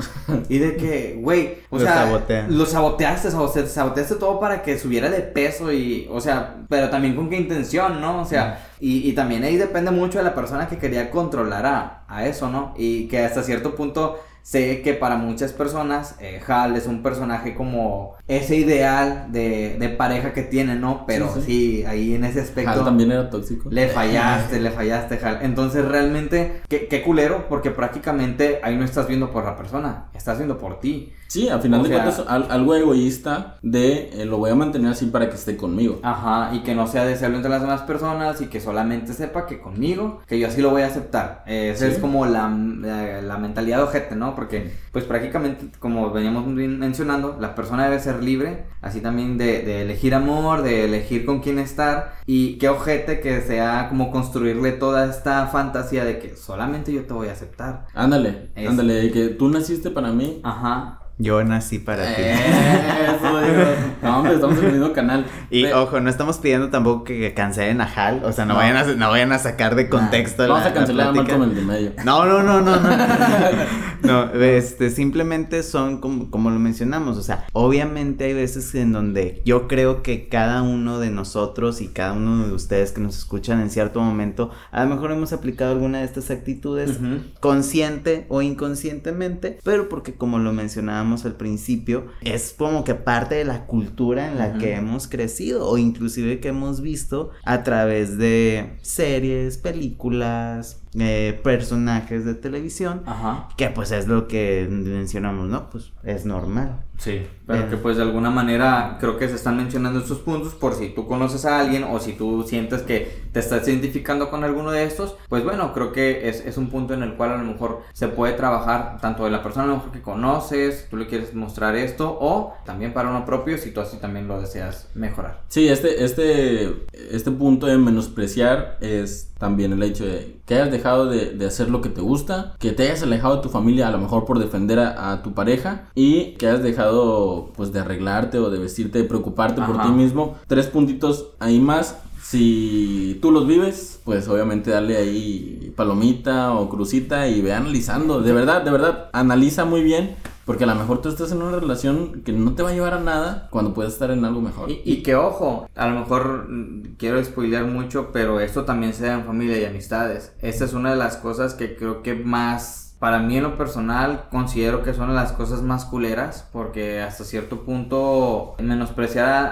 y de que, güey, o Lo sea, sabotean. lo saboteaste, sabote- saboteaste todo para que subiera de peso y, o sea, pero también con qué intención, ¿no? O sea, y, y también ahí depende mucho de la persona que quería controlar a, a eso, ¿no? Y que hasta cierto punto sé que para muchas personas eh, Hal es un personaje como ese ideal de, de pareja que tiene, ¿no? Pero sí, Sí, sí. ahí en ese aspecto... Hal también era tóxico. Le fallaste, le fallaste, Hal. Entonces, realmente, qué, qué culero, porque prácticamente ahí no estás viendo por la persona, estás viendo por ti. Sí, a final O de sea- cuentas, al- algo egoísta de eh, lo voy a mantener así para que esté conmigo. Ajá, y que no sea deseable entre las demás personas y que solamente sepa que conmigo, que yo así lo voy a aceptar. Eh, Esa Sí. es como la, la, la mentalidad ojete, ¿no? Porque, pues prácticamente, como veníamos mencionando, la persona debe ser libre, así también de, de elegir amor, de elegir con quién estar, y qué ojete que sea como construirle toda esta fantasía de que solamente yo te voy a aceptar. Ándale, Es- ándale, de que tú naciste para mí. Ajá. Yo nací para ti. Eso, digo. No, hombre, estamos en el mismo canal. Y ojo, no estamos pidiendo tampoco que cancelen a Hal, o sea, no, Vayan, a, no vayan a sacar de contexto la- Vamos a la cancelar a. Malcolm el de medio. No, no, no, no, no. No, este, simplemente son como, como lo mencionamos, o sea, obviamente hay veces en donde yo creo que cada uno de nosotros y cada uno de ustedes que nos escuchan en cierto momento, a lo mejor hemos aplicado alguna de estas actitudes consciente o inconscientemente, pero porque como lo mencionábamos al principio, es como que parte de la cultura en la que hemos crecido o inclusive que hemos visto a través de series, películas, eh, personajes de televisión, Ajá. que pues es lo que mencionamos, ¿no? Pues es normal. Sí, pero Eh. que pues de alguna manera creo que se están mencionando estos puntos por si tú conoces a alguien o si tú sientes que te estás identificando con alguno de estos, pues bueno, creo que es, es un punto en el cual a lo mejor se puede trabajar tanto de la persona a lo mejor que conoces, tú le quieres mostrar esto o también para uno propio si tú así también lo deseas mejorar. Sí, este, este, este punto de menospreciar es también el hecho de que hayas dejado de, de hacer lo que te gusta, que te hayas alejado de tu familia a lo mejor por defender a, a tu pareja y que hayas dejado pues de arreglarte o de vestirte, de preocuparte por Ajá. ti mismo. Tres puntitos ahí más. Si tú los vives, pues obviamente dale ahí palomita o crucita y ve analizando. De verdad, de verdad, analiza muy bien. Porque a lo mejor tú estás en una relación que no te va a llevar a nada cuando puedes estar en algo mejor. Y, y que ojo, a lo mejor mm, quiero spoilear mucho, pero esto también se da en familia y amistades. Esta es una de las cosas que creo que más, para mí en lo personal, considero que son las cosas más culeras, porque hasta cierto punto menospreciar a,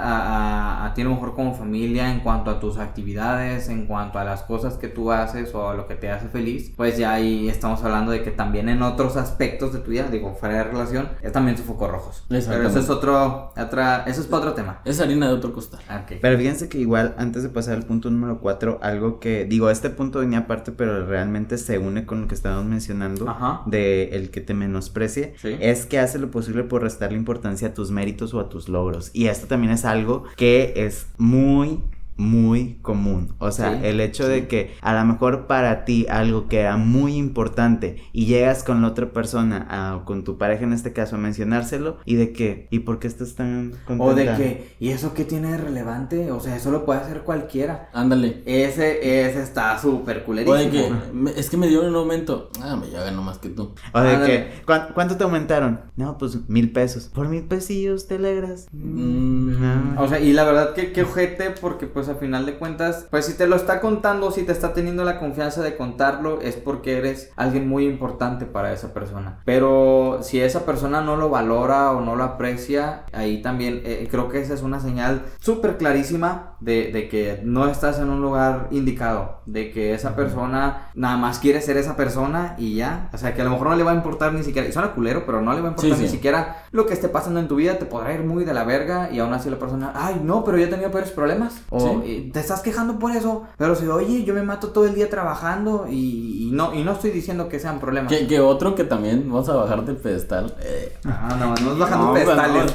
a- a ti a lo mejor como familia en cuanto a tus actividades, en cuanto a las cosas que tú haces o a lo que te hace feliz, pues ya ahí estamos hablando de que también en otros aspectos de tu vida, digo, fuera de relación, es también su foco rojos. Pero eso es otro, otra, eso es para otro tema. Es harina de otro costal. Ok. Pero fíjense que igual, antes de pasar al punto número 4, algo que, digo, este punto venía aparte, pero realmente se une con lo que estábamos mencionando, Ajá. de el que te menosprecie, Sí. es que hace lo posible por restarle importancia a tus méritos o a tus logros. Y esto también es algo que es muy muy común, o sea, Sí, el hecho de que a lo mejor para ti algo que era muy importante y llegas con la otra persona, a- con tu pareja en este caso, a mencionárselo y de que, ¿y por qué estás tan contenta? O de que, ¿y eso qué tiene de relevante? O sea, eso lo puede hacer cualquiera. Ándale. Ese, ese está súper O culerísimo. de que me- es que me dio un aumento. Ah, me ya gano más que tú. O de Ándale. que, ¿cuán- ¿cuánto te aumentaron? No, pues mil pesos. ¿Por mil pesillos te alegras? Mm. no. O sea, y la verdad que qué ojete, porque pues a final de cuentas, pues si te lo está contando, si te está teniendo la confianza de contarlo, es porque eres alguien muy importante para esa persona. Pero si esa persona no lo valora o no lo aprecia, ahí también eh, creo que esa es una señal súper clarísima de, de que no estás en un lugar indicado, de que esa persona nada más quiere ser esa persona y ya. O sea, que a lo mejor no le va a importar ni siquiera, y suena culero, pero no le va a importar Sí, ni sí. siquiera lo que esté pasando en tu vida, te podrá ir muy de la verga y aún así la persona, ay, no, pero yo he tenido peores problemas. O Sí. "Eh, te estás quejando por eso, pero si, oye, yo me mato todo el día trabajando y, y no, y no estoy diciendo que sean problemas. Que, que otro que también vamos a bajar de pedestal. Eh, Ah, no, no es bajando no, pedestales. no,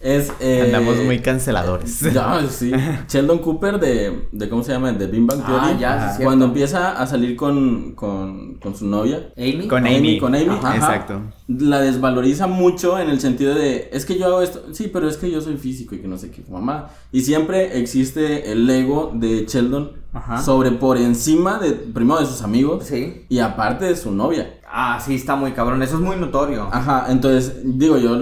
Es. eh, Andamos muy canceladores. Ya, sí. Sheldon Cooper de, de. ¿Cómo se llama? De Bing Bang Ah, Theory. ya, sí. Cuando empieza a salir con, con, con su novia. Amy. Con Amy. Con Amy. Ajá. Exacto. La desvaloriza mucho en el sentido de, es que yo hago esto, sí, pero es que yo soy físico y que no sé qué, mamá. Y siempre existe el ego de Sheldon Ajá. sobre por encima de, primero de sus amigos Sí. y aparte de su novia. Ah, sí, está muy cabrón. Eso es muy notorio. Ajá, entonces, digo, yo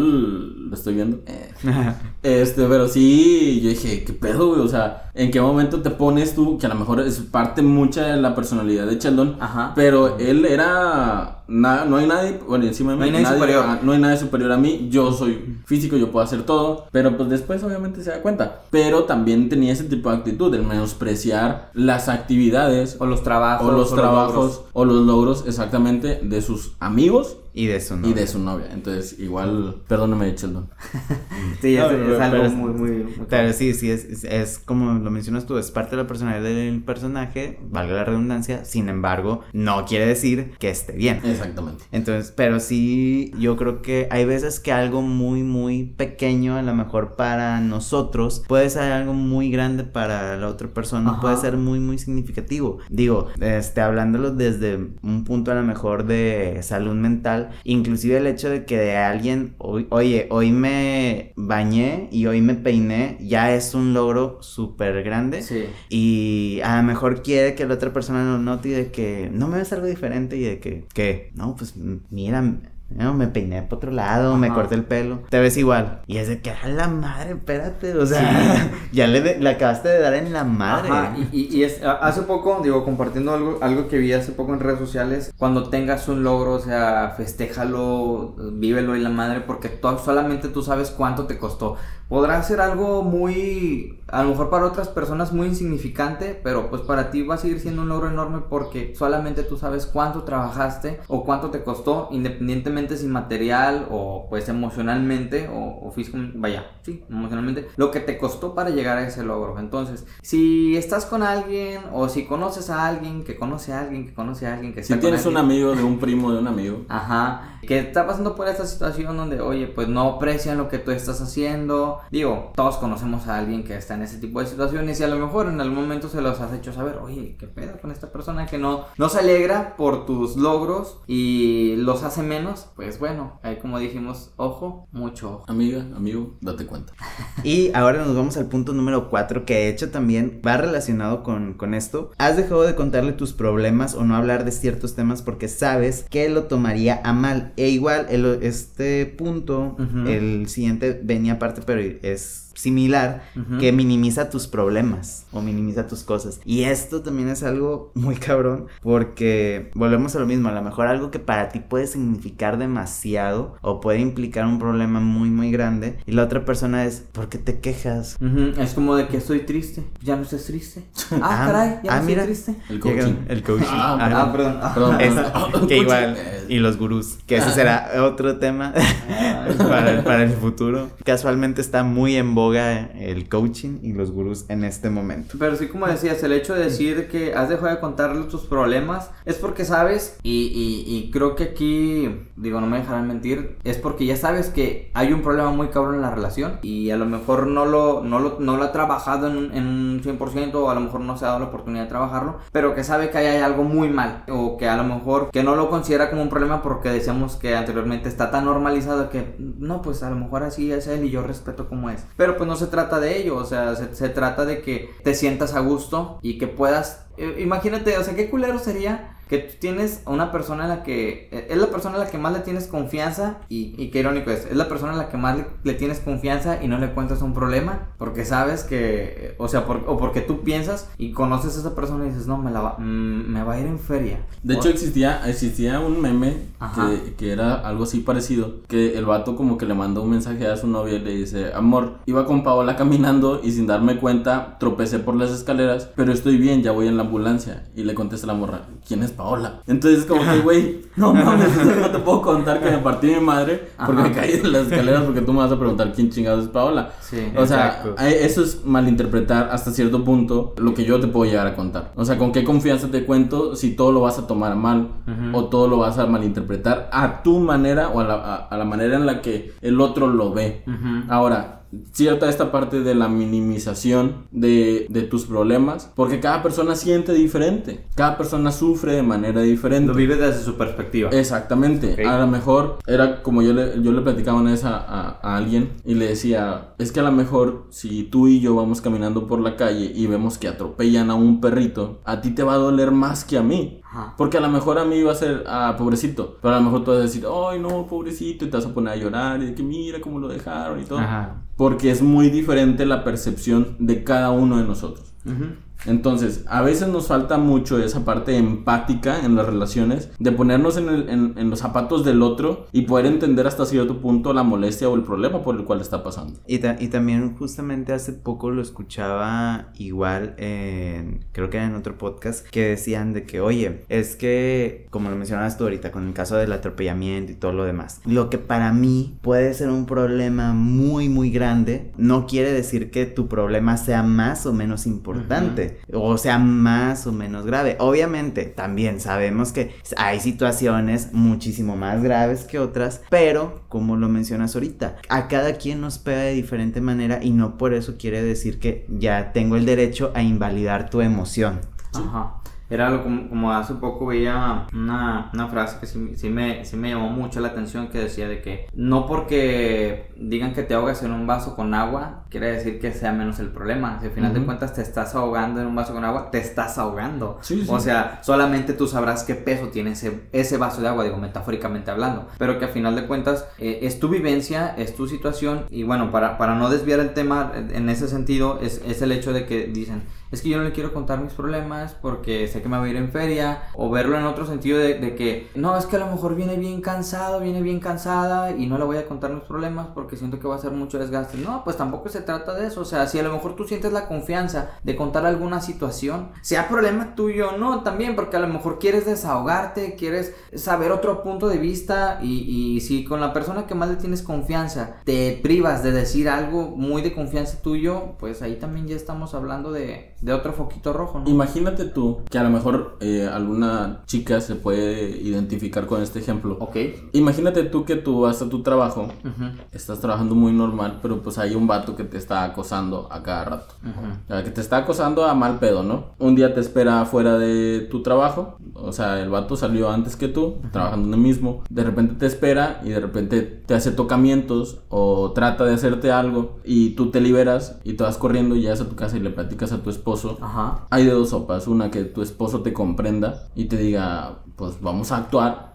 lo estoy viendo. eh. Este, pero sí, yo dije, ¿qué pedo, güey? O sea, ¿en qué momento te pones tú? Que a lo mejor es parte mucha de la personalidad de Sheldon. Ajá. Pero él era. na- no hay nadie, bueno, encima de No mí. hay nadie superior. ah, no hay nadie superior a mí. Yo soy físico, yo puedo hacer todo. Pero pues después, obviamente, se da cuenta. Pero también tenía ese tipo de actitud, el menospreciar las actividades O los trabajos. o los o trabajos logros. o los logros exactamente de sus amigos Y de eso no. y de su novia. Entonces, igual, perdóname, Sheldon. Sí, ese, pero- pero, algo pero- muy, muy, muy Pero sí, sí, es, es, es como lo mencionas tú, es parte de la personalidad del personaje, valga la redundancia, sin embargo, no quiere decir que esté bien. Exactamente. Entonces, pero sí, yo creo que hay veces que algo muy, muy pequeño, a lo mejor para nosotros, puede ser algo muy grande para la otra persona, Ajá. puede ser muy, muy significativo. Digo, este, hablándolo desde un punto a lo mejor de salud mental, inclusive el hecho de que de alguien, oye, hoy me bañé y hoy me peiné, ya es un logro súper grande. Sí. Y a lo mejor quiere que la otra persona lo note y de que no me ves algo diferente y de que, ¿qué? No, pues mira, no, me peiné por otro lado, me corté el pelo, te ves igual. Y es de que, a la madre, espérate, o sea, ya le, de- le acabaste de dar en la madre. Ajá, y, y- y es, hace poco, digo, compartiendo algo, algo que vi hace poco en redes sociales, cuando tengas un logro, o sea, festéjalo, vívelo y la madre, porque tú- solamente tú sabes cuánto te costó. Podrá ser algo muy, a lo mejor para otras personas muy insignificante, pero pues para ti va a seguir siendo un logro enorme porque solamente tú sabes cuánto trabajaste o cuánto te costó, independientemente si material o pues emocionalmente o, o físicamente, vaya, sí, emocionalmente, lo que te costó para llegar a ese logro. Entonces, si estás con alguien o si conoces a alguien que conoce a alguien que conoce a alguien que Si está con tienes un amigo de un primo de un amigo, Ajá, que está pasando por esta situación donde, oye, pues no aprecian lo que tú estás haciendo. Digo, todos conocemos a alguien que está en ese tipo de situaciones y a lo mejor en algún momento se los has hecho saber, oye, qué pedo con esta persona que no, no se alegra por tus logros y los hace menos. Pues bueno, ahí como dijimos, ojo, mucho ojo. amiga, amigo, date cuenta. Y ahora nos vamos al punto número 4, que de hecho también va relacionado con, con esto. Has dejado de contarle tus problemas o no hablar de ciertos temas porque sabes que lo tomaría a mal. E igual, el- este punto, el siguiente venía aparte, pero es similar, Ujú. que minimiza tus problemas o minimiza tus cosas. Y esto también es algo muy cabrón porque volvemos a lo mismo, a lo mejor algo que para ti puede significar demasiado o puede implicar un problema muy muy grande y la otra persona es, ¿por qué te quejas? Ujú, Es como de que estoy triste. Ya no estés triste. Ah, Ah, caray, ya ah, no mira. estoy triste. El Llega coaching. El coaching. Ah, Ajá. Ah, perdón. Perdón, Es- perdón. que igual, Eh, y los gurús, que ese será otro tema para, el- para el futuro. Casualmente está muy en boga el coaching y los gurús en este momento. Pero sí, como decías, el hecho de decir que has dejado de contarle tus problemas es porque sabes, y, y- y creo que aquí, digo, no me dejarán mentir, es porque ya sabes que hay un problema muy cabrón en la relación y a lo mejor no lo, no lo, no lo ha trabajado en, un- en un 100% o a lo mejor no se ha dado la oportunidad de trabajarlo, pero que sabe que ahí hay algo muy mal o que a lo mejor que no lo considera como un problema porque decíamos que anteriormente está tan normalizado que no, pues a lo mejor así es él y yo respeto como es. Pero pues no se trata de ello, o sea, se, se trata de que te sientas a gusto y que puedas... eh, imagínate, o sea, qué culero sería que tú tienes a una persona en la que... eh, es la persona en la que más le tienes confianza y, y qué irónico es, es la persona en la que más le, le tienes confianza y no le cuentas un problema porque sabes que... O sea, por- o porque tú piensas y conoces a esa persona y dices, no, me, la va, mm, me va a ir en feria. De hecho existía, existía un meme que, que era algo así parecido, que el vato como que le mandó un mensaje a su novia y le dice, amor, iba con Paola caminando y sin darme cuenta tropecé por las escaleras, pero estoy bien, ya voy en la ambulancia. Y le contesta la morra, ¿quién es Paola? Entonces como que, güey, no mames, no te puedo contar que me partí mi madre porque Ajá. me caí de las escaleras porque tú me vas a preguntar quién chingados es Paola. Sí. O sea, Exacto. a- eso es malinterpretar hasta cierto punto lo que yo te puedo llegar a contar. O sea, con qué confianza te cuento si todo lo vas a tomar mal o todo lo vas a malinterpretar a tu manera o a la, a- a la manera en la que el otro lo ve. Ahora, cierta esta parte de la minimización de, de tus problemas, porque cada persona siente diferente, cada persona sufre de manera diferente. Lo vive desde su perspectiva. Exactamente. A lo mejor era como yo le, yo le platicaba una vez a, a- a alguien y le decía, es que a lo mejor si tú y yo vamos caminando por la calle y vemos que atropellan a un perrito, a ti te va a doler más que a mí. Ajá. Porque a lo mejor a mí va a ser, ah, pobrecito. Pero a lo mejor tú vas a decir, ay, no, pobrecito. Y te vas a poner a llorar y de que mira cómo lo dejaron y todo. Ajá. Porque es muy diferente la percepción de cada uno de nosotros. Ujú. Entonces, a veces nos falta mucho esa parte empática en las relaciones, de ponernos en, el- en- en los zapatos del otro y poder entender hasta cierto punto la molestia o el problema por el cual está pasando. Y, ta- y también justamente hace poco lo escuchaba igual en, creo que en otro podcast, que decían de que, oye, es que, como lo mencionabas tú ahorita, con el caso del atropellamiento y todo lo demás, lo que para mí puede ser un problema muy, muy grande, no quiere decir que tu problema sea más o menos importante, o sea más o menos grave. Obviamente, también sabemos que hay situaciones muchísimo más graves que otras, pero, como lo mencionas ahorita, a cada quien nos pega de diferente manera y no por eso quiere decir que ya tengo el derecho a invalidar tu emoción. Ajá. Era algo como, como hace poco veía una, una frase que sí, sí me, sí me llamó mucho la atención que decía de que no porque digan que te ahogas en un vaso con agua quiere decir que sea menos el problema. Si al final de cuentas te estás ahogando en un vaso con agua, te estás ahogando. Sí, sí. O sea, solamente tú sabrás qué peso tiene ese, ese vaso de agua, digo, metafóricamente hablando. Pero que al final de cuentas eh, es tu vivencia, es tu situación. Y bueno, para, para no desviar el tema en en ese sentido, es, es el hecho de que dicen, es que yo no le quiero contar mis problemas porque sé que me va a ir en feria. O verlo en otro sentido de, que, no, es que a lo mejor viene bien cansado, viene bien cansada y no le voy a contar mis problemas porque siento que va a ser mucho desgaste. No, pues tampoco se trata de eso. O sea, si a lo mejor tú sientes la confianza de contar alguna situación, sea problema tuyo o no, también, porque a lo mejor quieres desahogarte, quieres saber otro punto de vista y si con la persona que más le tienes confianza te privas de decir algo muy de confianza tuyo, pues ahí también ya estamos hablando de, de otro foquito rojo, ¿no? Imagínate tú que a lo mejor eh, alguna chica se puede identificar con este ejemplo. Ok. Imagínate tú que tú vas a tu trabajo, estás trabajando muy normal, pero pues hay un vato que te está acosando a cada rato. ujú. O sea, que te está acosando a mal pedo, ¿no? Un día te espera fuera de tu trabajo, o sea, el vato salió antes que tú, trabajando en el mismo, de repente te espera y de repente te hace tocamientos o trata de hacerte algo y tú te liberas y te vas corriendo y llegas a tu casa y le platicas a tu esposo. Ajá. Hay de dos sopas, una que tu esposo te comprenda y te diga, pues vamos a actuar,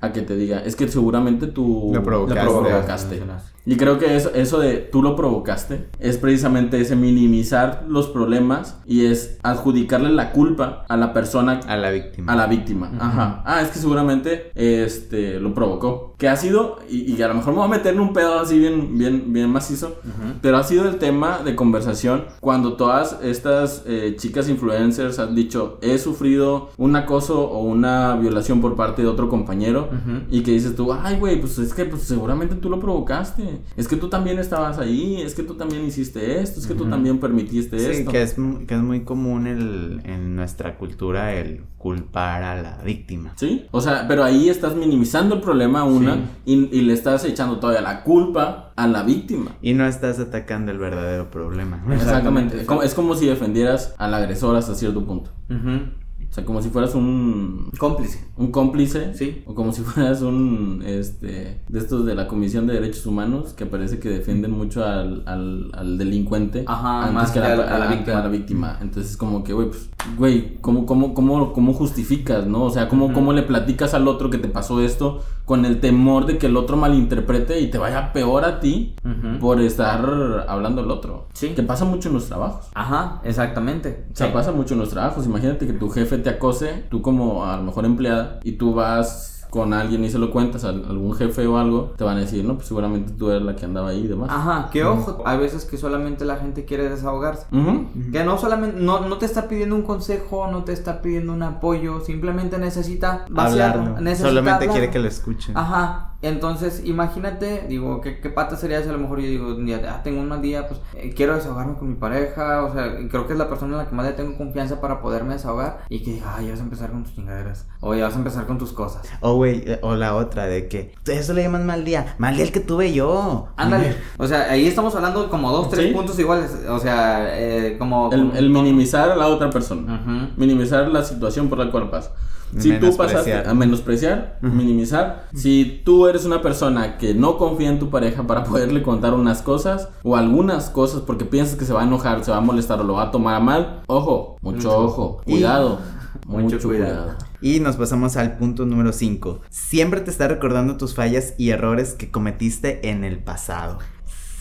A que te diga, es que seguramente tú Lo provocaste. lo provocaste. Y creo que eso, eso de tú lo provocaste es precisamente ese minimizar los problemas y es adjudicarle la culpa a la persona, A la víctima. a la víctima. Ajá. Ah, es que seguramente este lo provocó. Que ha sido, y, y a lo mejor me voy a meter en un pedo así bien, bien, bien macizo, pero ha sido el tema de conversación cuando todas estas eh, chicas influencers han dicho, he sufrido un acoso o una violación por parte de otro compañero Ujú. y que dices tú, ay, güey, pues es que pues, seguramente tú lo provocaste. Es que tú también estabas ahí, es que tú también hiciste esto, es que tú también permitiste Sí, esto. que es, que es muy común el, en nuestra cultura el culpar a la víctima. Sí, o sea, pero ahí estás minimizando el problema una y, y le estás echando todavía la culpa a la víctima. Y no estás atacando el verdadero problema. Exactamente. Es como, es como si defendieras al agresor hasta cierto punto. Ujú. O sea, como si fueras un, Cómplice. un cómplice. Sí. O como si fueras un, este, de estos de la Comisión de Derechos Humanos que parece que defienden mucho al, al, al delincuente Ajá, más que a la- a la antes víctima. a la víctima. Entonces es como que, güey, pues, güey, ¿cómo, cómo, cómo, cómo justificas, no? O sea, ¿cómo, ¿cómo le platicas al otro que te pasó esto con el temor de que el otro malinterprete y te vaya peor a ti por estar hablando el otro? Sí. Que pasa mucho en los trabajos. Ajá, exactamente. O sea, Sí. pasa mucho en los trabajos. Imagínate que tu jefe te acose, tú como a lo mejor empleada, y tú vas con alguien y se lo cuentas a algún jefe o algo, te van a decir, no, pues seguramente tú eres la que andaba ahí y demás. Ajá, que ojo, hay veces que solamente la gente quiere desahogarse. Ujú. Que no solamente, no, no te está pidiendo un consejo, no te está pidiendo un apoyo, simplemente necesita vaciarlo, Hablarlo. necesita Solamente quiere que lo escuchen. Ajá, entonces imagínate, digo, ¿qué, qué pata sería si a lo mejor yo digo, un día, ah, tengo un mal día, pues eh, quiero desahogarme con mi pareja, o sea, creo que es la persona en la que más le tengo confianza para poderme desahogar y que diga, ay, ya vas a empezar con tus chingaderas, o ya vas a empezar con tus cosas. O, güey, eh, o la otra de que eso le llaman mal día. Mal día el que tuve yo. Ándale, o sea, ahí estamos hablando como dos, tres Sí. puntos iguales, o sea, eh, como... El, el minimizar a la otra persona. Ujú. Minimizar la situación por la cual pasa. Si tú pasaste a menospreciar, minimizar, si tú eres una persona que no confía en tu pareja para poderle contar unas cosas o algunas cosas porque piensas que se va a enojar, se va a molestar o lo va a tomar a mal, ojo, mucho, Mucho. ojo, Y- cuidado, Mucho cuidado. Y nos pasamos al punto número 5. Siempre te está recordando tus fallas y errores que cometiste en el pasado.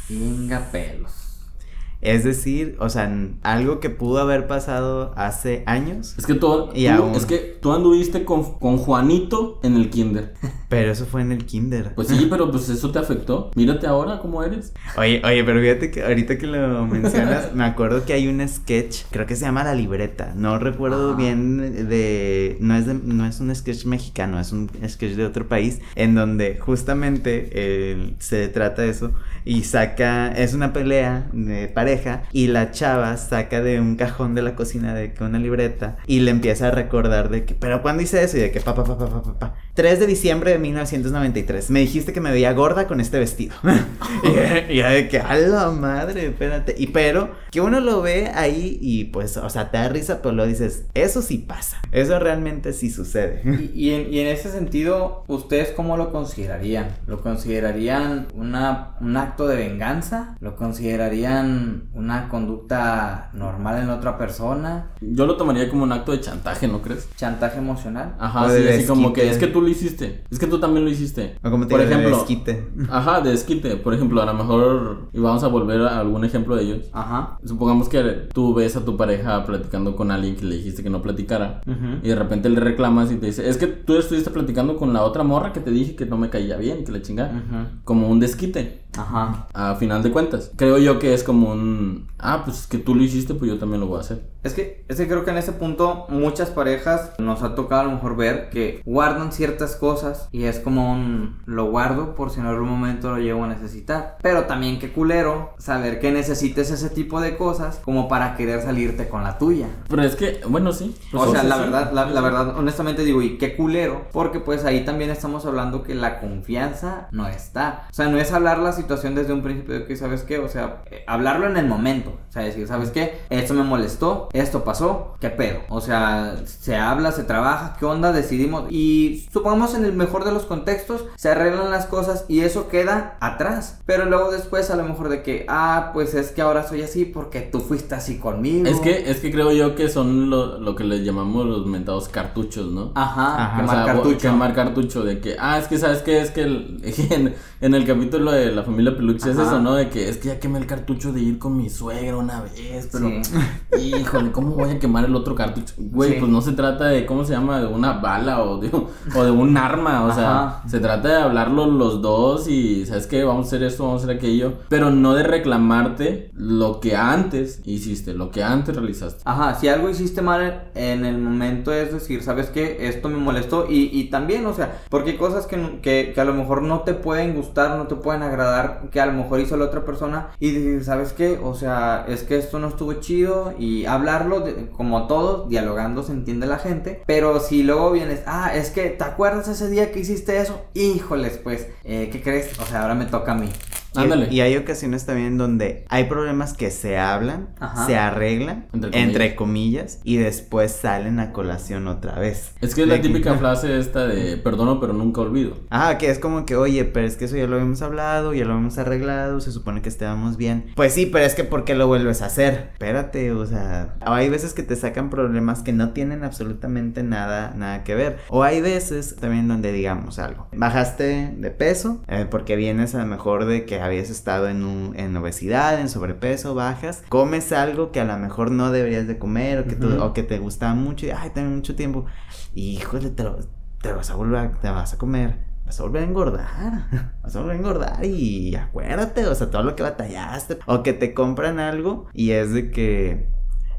Venga pelos. Es decir, o sea, algo que pudo haber pasado hace años, Es que tú, Y tú- aún. es que tú anduviste con, con Juanito en el kinder. pero eso fue en el kinder. Pues sí, pero pues eso te afectó. Mírate ahora cómo eres. Oye, oye, pero fíjate que ahorita que lo mencionas, me acuerdo que hay un sketch, creo que se llama La Libreta. No recuerdo Ajá. bien de no es no es un sketch mexicano, es un sketch de otro país en donde justamente eh, se trata de eso y saca es una pelea de pareja y la chava saca de un cajón de la cocina de una libreta y le empieza a recordar de que, pero ¿cuándo hice eso? Y de que pa pa pa pa pa pa, pa. 3 de diciembre de 1993. Me dijiste que me veía gorda con este vestido. y, ya de que, a la madre, espérate. Y pero, que uno lo ve ahí y pues, o sea, te da risa, pero lo dices, eso sí pasa. Eso realmente sí sucede. Y, y en, y en ese sentido, ¿ustedes cómo lo considerarían? ¿Lo considerarían una, un acto de venganza? ¿Lo considerarían una conducta normal en otra persona? Yo lo tomaría como un acto de chantaje, ¿no crees? ¿Chantaje emocional? Ajá, sí, así como que es que tú lo hiciste. Es que tú también lo hiciste. O como te Por digo, de ejemplo, desquite. Ajá, de desquite. Por ejemplo, a lo mejor, y vamos a volver a algún ejemplo de ellos. Ajá. Supongamos que tú ves a tu pareja platicando con alguien que le dijiste que no platicara. Ujú. Y de repente le reclamas y te dice, es que tú estuviste platicando con la otra morra que te dije que no me caía bien, que la chingada. Ujú. Como un desquite, Ajá. a final de cuentas. Creo yo que es como un, ah, pues es que tú lo hiciste, pues yo también lo voy a hacer. Es que, es que creo que en ese punto muchas parejas nos ha tocado a lo mejor ver que guardan ciertas cosas y es como un lo guardo por si en algún momento lo llego a necesitar. Pero también qué culero saber que necesites ese tipo de cosas como para querer salirte con la tuya. Pero es que, bueno, sí. pues o sea, sí, la sí. verdad, la, la verdad, honestamente digo, y qué culero, porque pues ahí también estamos hablando que la confianza no está. O sea, no es hablar la situación desde un principio de que, ¿sabes qué? O sea, eh, hablarlo en el momento. O sea, decir, ¿sabes qué? Esto me molestó, esto pasó, ¿qué pedo? O sea, se habla, se trabaja, ¿qué onda? Decidimos. Y supongamos en el mejor de los contextos, se arreglan las cosas y eso queda atrás. Pero luego después a lo mejor de que, ah, pues es que ahora soy así porque tú fuiste así conmigo. Es que, es que creo yo que son lo, lo que les llamamos los mentados cartuchos, ¿no? Ajá, Ajá. quemar O sea, cartucho. Quemar cartucho de que, ah, es que sabes que es que el- en, en el capítulo de la familia Peluche es eso, ¿no? De que es que ya quemé el cartucho de ir con mi suegra una vez, pero Sí. híjole, ¿cómo voy a quemar el otro cartucho? Güey, Sí. pues no se trata de, ¿cómo se llama? De una bala o de, o de un arma, o sea, Ajá. se trata de hablarlo los dos y, ¿sabes qué? Vamos a hacer esto, vamos a hacer aquello, pero no de reclamarte lo que antes hiciste, lo que antes realizaste. Ajá, si algo hiciste mal en el momento es decir, ¿sabes qué? Esto me molestó y, y también, o sea, porque hay cosas que, que, que a lo mejor no te pueden gustar, no te pueden agradar, que a lo mejor hizo la otra persona y decir, ¿sabes qué? O sea, es que esto no estuvo chido y hablarlo de- como todos, dialogando se entiende la gente, pero si luego vienes, ah, es que, ¿te acuerdas ese día que hiciste eso? Híjoles, pues, eh, ¿qué crees? O sea, ahora me toca a mí. Y- Ándale. Y, hay ocasiones también donde hay problemas que se hablan, Ajá. se arreglan, Entre entre comillas. comillas. y después salen a colación otra vez. Es que es la típica frase esta de perdono pero nunca olvido. Ah, que es como que, oye, pero es que eso ya lo habíamos hablado, ya lo habíamos arreglado, se supone que estábamos bien. Pues sí, pero es que ¿por qué lo vuelves a hacer? Espérate, o sea, hay veces que te sacan problemas que no tienen absolutamente nada, nada que ver. O hay veces también donde digamos algo. Bajaste de peso, eh, porque vienes a lo mejor de que habías estado en, un, en obesidad, en sobrepeso, bajas, comes algo que a lo mejor no deberías de comer o que, tú- o que te gustaba mucho y, ay, tengo mucho tiempo. Y, híjole, te lo, te vas a volver, a- te vas a comer, vas a volver a engordar, vas a volver a engordar y acuérdate, o sea, todo lo que batallaste, o que te compran algo y es de que,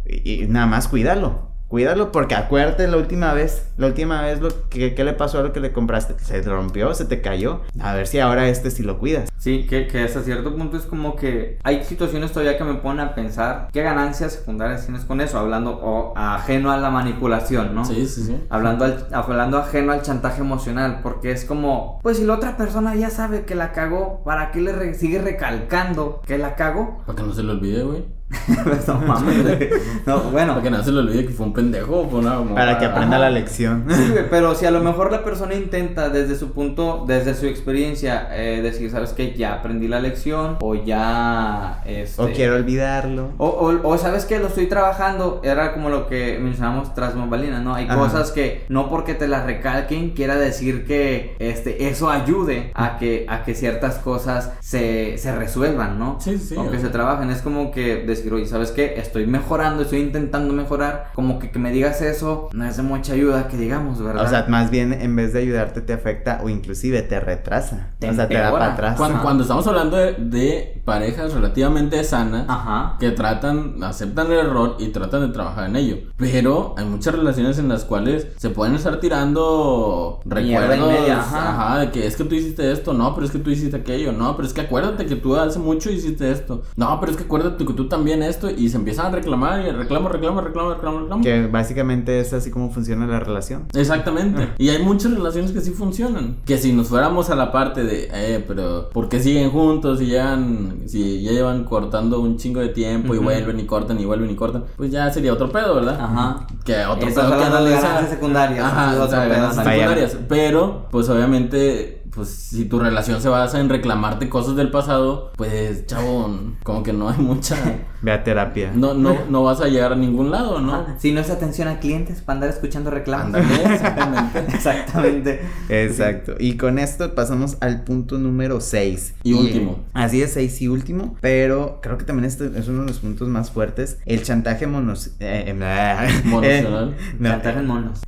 y, y nada más cuídalo. Cuídalo porque acuérdate la última vez, la última vez lo que, ¿qué le pasó a lo que le compraste, se rompió, se te cayó. A ver si ahora este sí lo cuidas. Sí, que, que hasta cierto punto es como que hay situaciones todavía que me ponen a pensar qué ganancias secundarias tienes con eso, hablando o ajeno a la manipulación, ¿no? Sí, sí, sí. Hablando, al- hablando ajeno al chantaje emocional, porque es como, pues si la otra persona ya sabe que la cagó, ¿para qué le re- sigue recalcando que la cagó? Para que no se le olvide, güey. No mames. No, bueno, Para que no se le olvide que fue un pendejo. Fue una Para que aprenda Ajá. la lección. Sí, güey, pero si a lo mejor la persona intenta desde su punto, desde su experiencia, eh, decir, ¿sabes qué? Ya aprendí la lección, o ya, este... O quiero olvidarlo. O, o, o, sabes que lo estoy trabajando, era como lo que mencionamos tras bambalinas, ¿no? Hay Ajá. cosas que no porque te las recalquen quiera decir que este, eso ayude a que, a que ciertas cosas se, se resuelvan, ¿no? Sí, sí, O que o se trabajen. Es como que decir, oye, ¿sabes qué? Estoy mejorando, estoy intentando mejorar. Como que que me digas eso no es de mucha ayuda, que digamos, ¿verdad? O sea, más bien en vez de ayudarte te afecta o inclusive te retrasa. Te o sea, te da empeora. para atrás. Cuando, cuando estamos hablando de, de parejas relativamente sanas, Ajá. que tratan, aceptan el error y tratan de trabajar en ello. Pero hay muchas relaciones en las cuales se pueden estar tirando recuerdos. media, ajá. ajá. de que es que tú hiciste esto, no, pero es que tú hiciste aquello, no, pero es que acuérdate que tú hace mucho hiciste esto, no, pero es que acuérdate que tú también esto, y se empiezan a reclamar y reclamo, reclamo, reclamo, reclamo, reclamo. Que básicamente es así como funciona la relación. Exactamente. Y hay muchas relaciones que sí funcionan. Que si nos fuéramos a la parte de, eh, pero ¿por qué siguen juntos y llevan, si ya llevan cortando un chingo de tiempo y Ujú. vuelven y cortan y vuelven y cortan? Pues ya sería otro pedo, ¿verdad? Ajá. Que otro Esas pedo que analizar. secundarias, Ajá, eso sea, pedo secundarias. Pero, pues obviamente, pues si tu relación se basa en reclamarte cosas del pasado, pues chavo, como que no hay mucha. Ve a terapia. No, no, no vas a llegar a ningún lado, ¿no? Ajá. Si no es atención a clientes, para andar escuchando reclamos. Exactamente. Exactamente. Exacto. Y con esto pasamos al punto número 6. Y último. Así es, 6 y último. Pero creo que también este es uno de los puntos más fuertes. El chantaje monos... eh, eh, Monocional. eh, no, Chantaje en monos.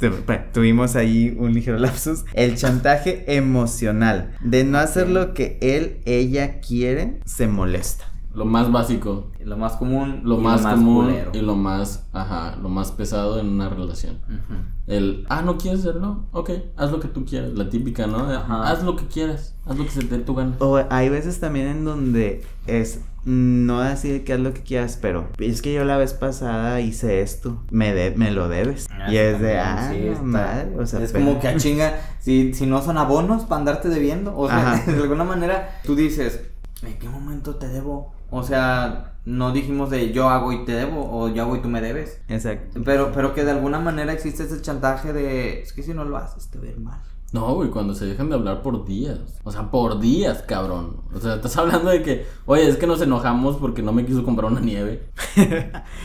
Tuvimos ahí un ligero lapsus. El chantaje emocional. De no hacer lo que él, ella quiere, se molesta. Lo más básico. Lo más común. lo y más, común culero. y lo más, ajá, lo más pesado en una relación. Ujú. El, ah, no quieres hacerlo, ok, haz lo que tú quieras, la típica, ¿no? Ajá. Haz lo que quieras, haz lo que se te dé tu gana. O hay veces también en donde es no decir que haz lo que quieras, pero es que yo la vez pasada hice esto, me, de- me lo debes. Ah, y es de, ah, sí, no, está- madre, o sea, es pero- como que a chinga, si, si no son abonos para andarte debiendo, o sea, Ajá. de alguna manera tú dices, ¿en qué momento te debo? O sea, no dijimos de yo hago y te debo, o yo hago y tú me debes. Exacto. Pero, pero que de alguna manera existe ese chantaje de, es que si no lo haces te va a ir mal. No, güey, cuando se dejan de hablar por días. O sea, por días, cabrón. O sea, estás hablando de que, oye, es que nos enojamos porque no me quiso comprar una nieve.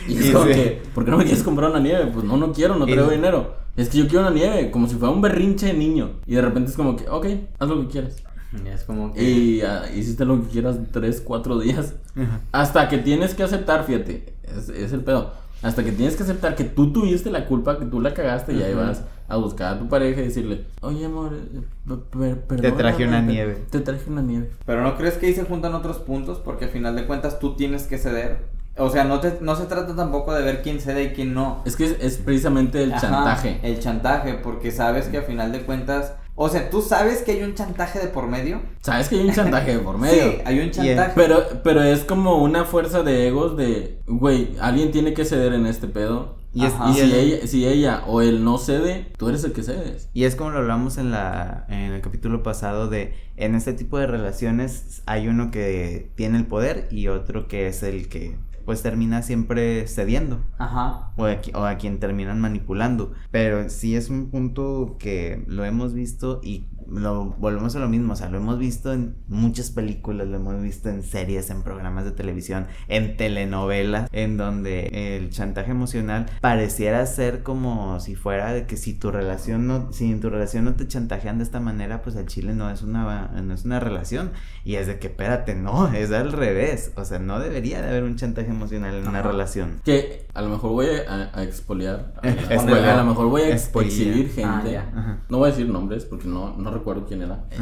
y es como sí. que, ¿por qué no me quieres comprar una nieve? Pues no, no quiero, no traigo dinero. Es que yo quiero una nieve, como si fuera un berrinche de niño. Y de repente es como que, ok, haz lo que quieras. Y es como que... Y ah, hiciste lo que quieras tres, cuatro días. Ajá. Hasta que tienes que aceptar, fíjate, es, es el pedo. Hasta que tienes que aceptar que tú tuviste la culpa, que tú la cagaste y ahí vas a buscar a tu pareja y decirle, oye amor, eh, per- Te traje una te- nieve. Te traje una nieve. Pero no crees que ahí se juntan otros puntos porque al final de cuentas tú tienes que ceder. O sea, no, te, no se trata tampoco de ver quién cede y quién no. Es que es, es precisamente el Ajá, chantaje. El chantaje, porque sabes que a final de cuentas... O sea, tú sabes que hay un chantaje de por medio. Sabes que hay un chantaje de por medio. Sí, hay un chantaje. Pero, pero es como una fuerza de egos de, güey, alguien tiene que ceder en este pedo. Y es. Y si ella, si ella o él no cede, tú eres el que cedes. y es como lo hablamos en la en el capítulo pasado de en este tipo de relaciones hay uno que tiene el poder y otro que es el que pues termina siempre cediendo Ajá. o a, o a quien terminan manipulando. Pero sí es un punto que lo hemos visto y lo volvemos a lo mismo. O sea, lo hemos visto en muchas películas, lo hemos visto en series, en programas de televisión, en telenovelas, en donde el chantaje emocional pareciera ser como si fuera de que si tu relación no, si en tu relación no te chantajean de esta manera, pues el chile no es una, no es una relación. Y es de que, espérate, no, es al revés. O sea, no debería de haber un chantaje emocional en una relación. Que a lo mejor voy a, a expoliar. A, a- spoiler. a lo mejor voy a exhibir Ah, gente. Ajá. no voy a decir nombres porque no, no recuerdo quién era.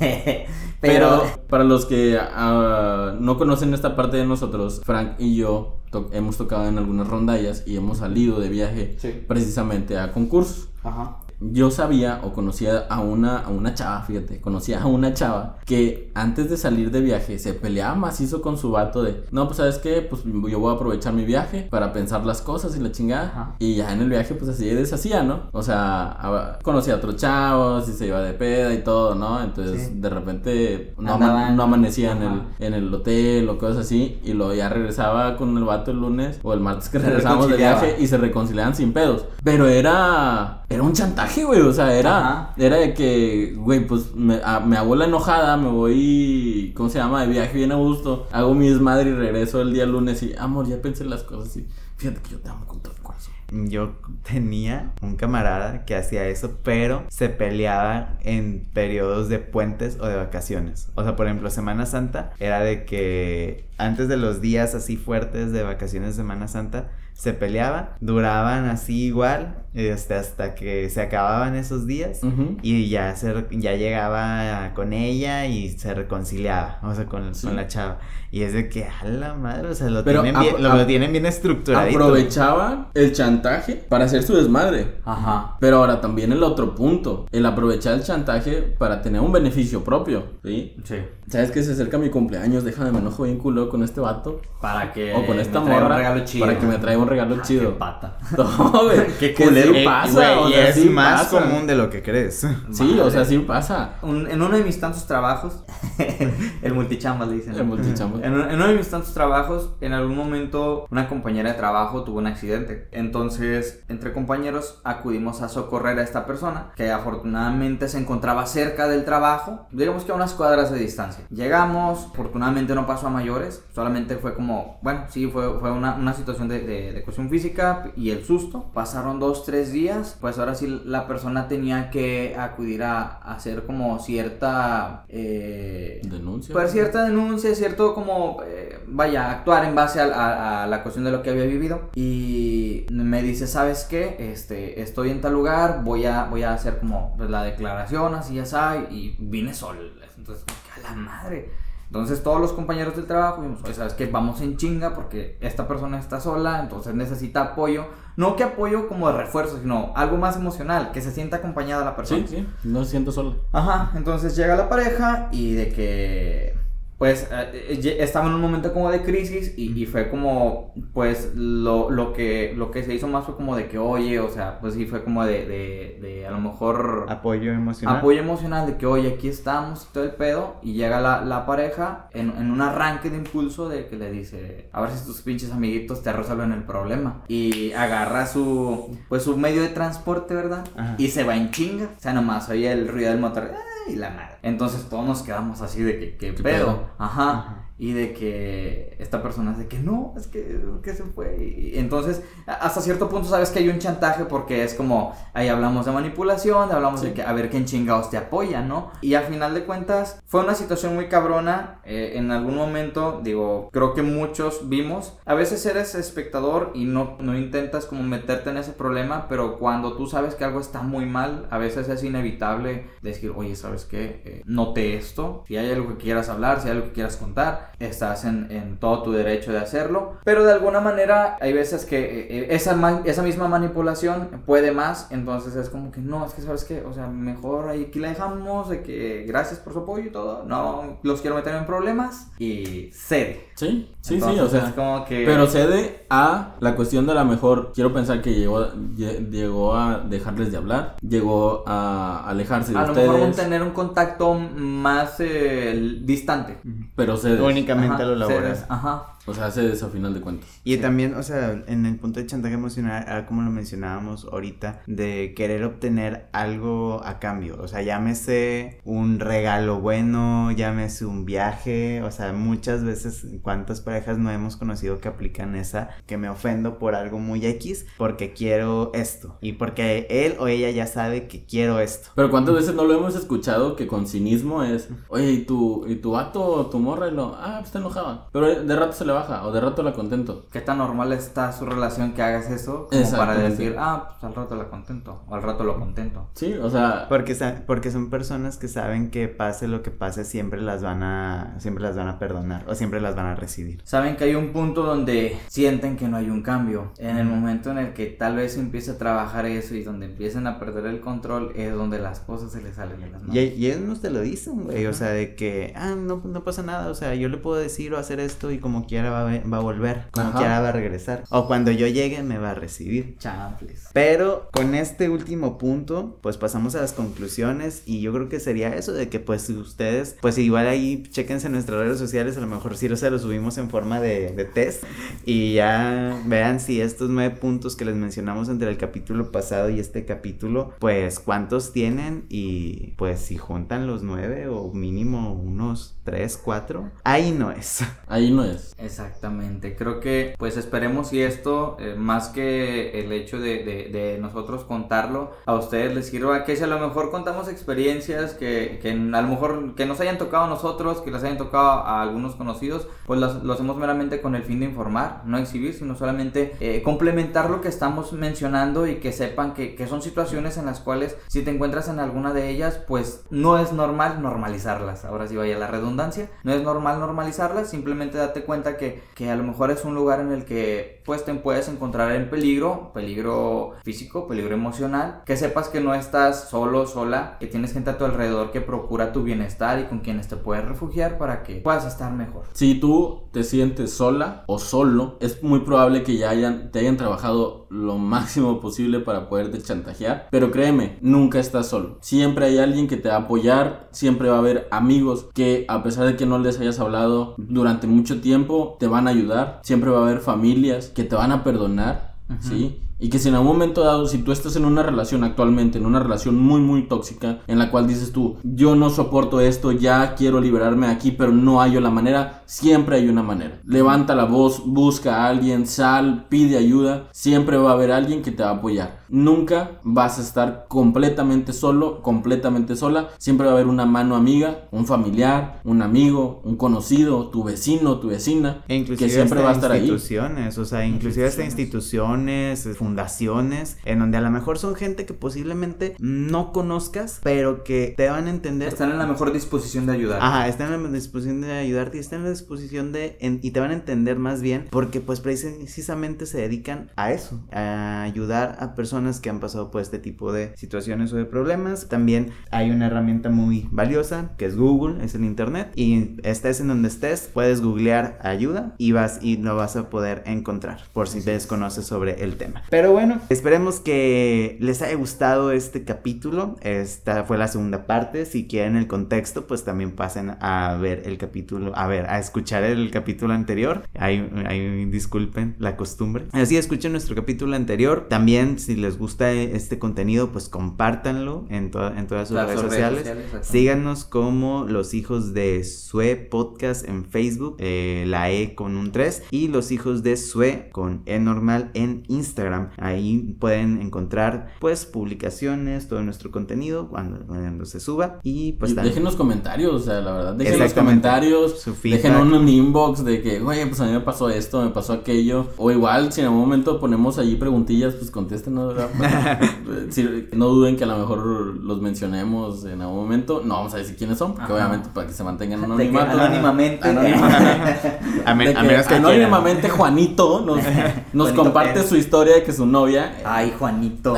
Pero, Pero para los que ah, no conocen esta parte de nosotros, Frank y yo to- hemos tocado en algunas rondallas y hemos salido de viaje Sí. precisamente a concursos. Ajá. Yo sabía o conocía a una, a una chava, fíjate, conocía a una chava que antes de salir de viaje se peleaba macizo con su vato de, no, pues sabes qué, pues yo voy a aprovechar mi viaje para pensar las cosas y la chingada. Ajá. Y ya en el viaje pues así deshacía, ¿no? O sea, conocía a otros chavos y se iba de peda y todo, ¿no? Entonces Sí. de repente no, Andaban- no amanecía en el, en el hotel o cosas así y luego ya regresaba con el vato el lunes o el martes que Se regresábamos de viaje y se reconciliaban sin pedos. Pero era, era un chantaje güey. O sea, era, Ajá. era de que, güey, pues me, a- me hago la enojada, me voy, ¿cómo se llama? De viaje bien a gusto. Hago mi desmadre y regreso el día lunes y, amor, ya pensé en las cosas y fíjate que yo te amo con todo el corazón. Yo tenía un camarada que hacía eso, pero se peleaba en periodos de puentes o de vacaciones. O sea, por ejemplo, Semana Santa era de que antes de los días así fuertes de vacaciones de Semana Santa se peleaban, duraban así igual este, hasta que se acababan esos días. Y ya, se, ya llegaba con ella y se reconciliaba, o sea, con, Sí. con la chava. Y es de que, a la madre, o sea, lo, Pero tienen, bien, apro- lo, ap- tienen bien estructuradito. Aprovechaban el chantaje para hacer su desmadre. Ajá. Pero ahora también el otro punto, el aprovechar el chantaje para tener un beneficio propio, ¿sí? Sí. ¿Sabes que se acerca mi cumpleaños? Déjame, me enojo bien culo con este vato. Para que. o con esta me morra. Un regalo chido. Para que me traiga un regalo Ah, chido. Qué pata. No. Qué culero. sí Eh, pasa, güey, o y sea, es sí más pasa. común de lo que crees. Sí, o sea, sí pasa. Un- en uno de mis tantos trabajos, el multichamba le dicen. El multichamba. En, en uno de mis tantos trabajos, en algún momento una compañera de trabajo tuvo un accidente. Entonces, entre compañeros acudimos a socorrer a esta persona, que afortunadamente se encontraba cerca del trabajo, digamos que a unas cuadras de distancia. Llegamos, afortunadamente no pasó a mayores, solamente fue como, bueno, sí, fue, fue una, una situación de, de, de cuestión física y el susto. Pasaron dos, tres días, pues ahora sí la persona tenía que acudir a, a hacer como cierta... eh, Denuncia. pues cierta denuncia, cierto como, eh, vaya, actuar en base a, a- a la cuestión de lo que había vivido. Y me dice, ¿sabes qué? Este, estoy en tal lugar, voy a, voy a hacer como pues, la declaración, así ya sabes, y vine solo. Entonces, a la madre. Entonces todos los compañeros del trabajo oye, ¿sabes qué? Vamos en chinga porque esta persona está sola, entonces necesita apoyo. No que apoyo como de refuerzo, sino algo más emocional, que se sienta acompañada la persona. Sí, sí, no me siento solo. Ajá, entonces llega la pareja y de que, pues, eh, eh, estaba en un momento como de crisis y, y fue como, pues, lo, lo, que, lo que se hizo más fue como de que, oye, o sea, pues sí fue como de, de, de a lo mejor Apoyo emocional. apoyo emocional de que, oye, aquí estamos y todo el pedo. Y llega la, la pareja en, en un arranque de impulso de que le dice, a ver si tus pinches amiguitos te resuelven el problema. Y agarra su, pues su medio de transporte, ¿verdad? Ajá. Y se va en chinga. O sea, nomás oye el ruido del motor. ¡Ay! la madre. Entonces todos nos quedamos así de que, ¿qué, ¿Qué pedo? pedo? Ajá. Ajá. Y de que esta persona es de que no, es que, que se fue. Y entonces, hasta cierto punto sabes que hay un chantaje porque es como, ahí hablamos de manipulación, hablamos de que a ver quién chingados te apoya, ¿no? Y al final de cuentas, fue una situación muy cabrona. eh, en algún momento, digo, creo que muchos vimos. A veces eres espectador y no, no intentas como meterte en ese problema, pero cuando tú sabes que algo está muy mal, a veces es inevitable decir, oye, ¿sabes qué? Eh, noté esto. Si hay algo que quieras hablar, si hay algo que quieras contar, estás en, en todo tu derecho de hacerlo. Pero de alguna manera, hay veces que eh, eh, esa, esa misma manipulación puede más. Entonces es como que no, es que, ¿sabes qué? O sea, mejor ahí aquí la dejamos, de que gracias por su apoyo y todo. No los quiero meter en problemas y cede. Sí, sí, sí, o sea. es como que... Pero cede a la cuestión de la mejor. Quiero pensar que llegó, lle- llegó a dejarles de hablar. Llegó a alejarse de a lo mejor un ustedes. tener un contacto más eh, distante. Pero cede. Únicamente Ajá, a lo laboral. Ajá. O sea, cedes a final de cuentas. Y Sí. también, o sea, en el punto de chantaje emocional, ah, como lo mencionábamos ahorita, de querer obtener algo a cambio. O sea, llámese un regalo bueno, llámese un viaje. O sea, muchas veces, ¿cuántas parejas no hemos conocido que aplican esa? Que me ofendo por algo muy X porque quiero esto. Y porque él o ella ya sabe que quiero esto. Pero cuántas veces no lo hemos escuchado que con cinismo es, oye, ¿y tu, y tu vato o tu morra? Y lo, ah, pues está enojada. Pero de rato se le baja o de rato la contento. ¿Qué tan normal está su relación que hagas eso? Como para decir, ah, pues al rato la contento. O al rato lo contento. Sí, o sea, Porque, porque son personas que saben que pase lo que pase, siempre las van a, siempre las van a perdonar o siempre las van a recibir. Saben que hay un punto donde sienten que no hay un cambio. En el momento en el que tal vez empiece a trabajar eso y donde empiecen a perder el control es donde las cosas se les salen de las manos. Y, y ellos no te lo dicen, güey, o sea, de que, ah, no, no pasa nada, o sea, yo le puedo decir o hacer esto y como quiera quiera va a, va a volver, como Ajá. quiera va a regresar. O cuando yo llegue me va a recibir. Chanfles. Pero con este último punto, pues pasamos a las conclusiones y yo creo que sería eso de que pues ustedes, pues igual ahí chequense en nuestras redes sociales, a lo mejor sí lo se lo subimos en forma de, de test y ya vean si estos nueve puntos que les mencionamos entre el capítulo pasado y este capítulo, pues cuántos tienen y pues si juntan los nueve o mínimo unos tres, cuatro, ahí no es. Ahí no es. Exactamente, creo que pues esperemos y esto, eh, más que el hecho de, de- de nosotros contarlo, a ustedes les sirva que si a lo mejor contamos experiencias que, que a lo mejor que nos hayan tocado a nosotros, que les hayan tocado a algunos conocidos, pues los- lo hacemos meramente con el fin de informar, no exhibir, sino solamente eh, complementar lo que estamos mencionando y que sepan que, que son situaciones en las cuales si te encuentras en alguna de ellas, pues no es normal normalizarlas. Ahora sí vaya la redundancia, no es normal normalizarlas, simplemente date cuenta que, que a lo mejor es un lugar en el que pues te puedes encontrar en peligro, peligro físico, peligro emocional, que sepas que no estás solo, sola, que tienes gente a tu alrededor que procura tu bienestar y con quienes te puedes refugiar para que puedas estar mejor. Si tú te sientes sola o solo, es muy probable que ya hayan, te hayan trabajado lo máximo posible para poderte chantajear. Pero créeme, nunca estás solo. Siempre hay alguien que te va a apoyar, siempre va a haber amigos que a pesar de que no les hayas hablado durante mucho tiempo, te van a ayudar. Siempre va a haber familias que te van a perdonar, ¿sí? Y que si en algún momento dado, si tú estás en una relación actualmente, en una relación muy, muy tóxica, en la cual dices tú, yo no soporto esto, ya quiero liberarme aquí, pero no hallo la manera, siempre hay una manera. Levanta la voz, busca a alguien, sal, pide ayuda, siempre va a haber alguien que te va a apoyar. Nunca vas a estar completamente solo, completamente sola, siempre va a haber una mano amiga, un familiar, un amigo, un conocido, tu vecino, tu vecina, E inclusive que siempre va a estar ahí. instituciones, o sea, inclusive hasta instituciones, fundaciones, en donde a lo mejor son gente que posiblemente no conozcas, pero que te van a entender. Están en la mejor disposición de ayudar. Ajá, están en la disposición de ayudarte y están en la disposición de en- y te van a entender más bien porque pues precisamente se dedican a eso, a ayudar a personas que han pasado por este tipo de situaciones o de problemas. También hay una herramienta muy valiosa que es Google, es el internet y estés en donde estés, puedes googlear ayuda y vas y lo vas a poder encontrar por si te desconoces sobre el tema. Pero bueno, esperemos que les haya gustado este capítulo. Esta fue la segunda parte. Si quieren el contexto, pues también pasen a ver el capítulo, a ver, a escuchar el capítulo anterior. Ahí, ahí disculpen la costumbre. Así escuchen nuestro capítulo anterior. También si les gusta este contenido, pues compártanlo en, to- en todas sus Las redes sociales. Síganos como los hijos de Sue Podcast en Facebook, eh, la E con un 3 y los hijos de Sue con E normal en Instagram. Ahí pueden encontrar pues publicaciones, todo nuestro contenido cuando, cuando se suba y pues Y también- dejen los comentarios, o sea, la verdad, dejen los comentarios, Su feedback. Un inbox de que, güey, pues a mí me pasó esto, me pasó aquello, o igual, si en algún momento ponemos allí preguntillas, pues contesten, ¿no? Si- no duden que a lo mejor los mencionemos en algún momento, no vamos a decir quiénes son, porque Ajá. obviamente para que se mantengan anonimato. anónimamente. Anónimamente. a, men- De a que menos que quieran. anónimamente Juanito nos, nos Juanito comparte Pérez. su historia de que su novia Ay, Juanito.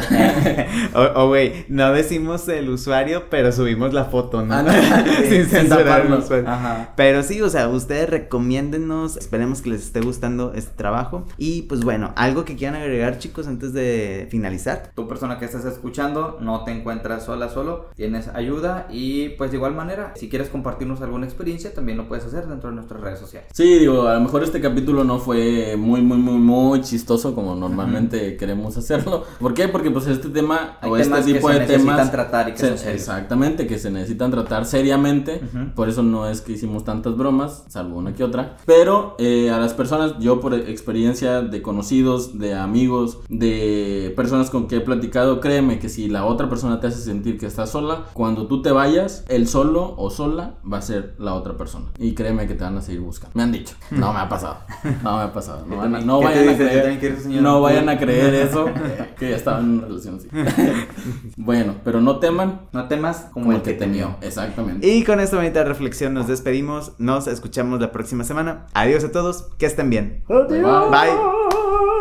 O, güey, no decimos el usuario, pero subimos la foto, ¿no? Ah, no. Sin Sin censurar el taparlo. usuario. Ajá. Pero sí, o sea, ustedes recomiéndennos, esperemos que les esté gustando este trabajo. Y pues bueno, algo que quieran agregar, chicos, antes de finalizar. Tu persona que estás escuchando no te encuentras sola, solo, tienes ayuda y pues de igual manera, si quieres compartirnos alguna experiencia, también lo puedes hacer dentro de nuestras redes sociales. Sí, digo, a lo mejor este capítulo no fue muy, muy, muy, muy chistoso como normalmente queremos hacerlo. ¿Por qué? Porque pues este tema Hay o este tipo se de necesitan temas... tratar y que se- exactamente, que se necesitan tratar seriamente. Ujú. Por eso no es que hicimos tantas bromas, salvo una que otra. Pero eh, a las personas, yo por experiencia de conocidos, de amigos, de personas con que he platicado, créeme que si la otra persona te hace sentir que estás sola, cuando tú te vayas, el solo o sola va a ser la otra persona. Y créeme que te van a seguir buscando. Me han dicho. No me ha pasado. No me ha pasado. No, van a- no ¿Qué te vayan a creer. No vayan a creer eso. Que ya estaba en una relación así. Bueno, pero no teman No temas como, como el que temió. Exactamente. Y con esta bonita reflexión nos despedimos. Nos escuchamos la próxima semana. Adiós a todos. Que estén bien. Bye. Bye.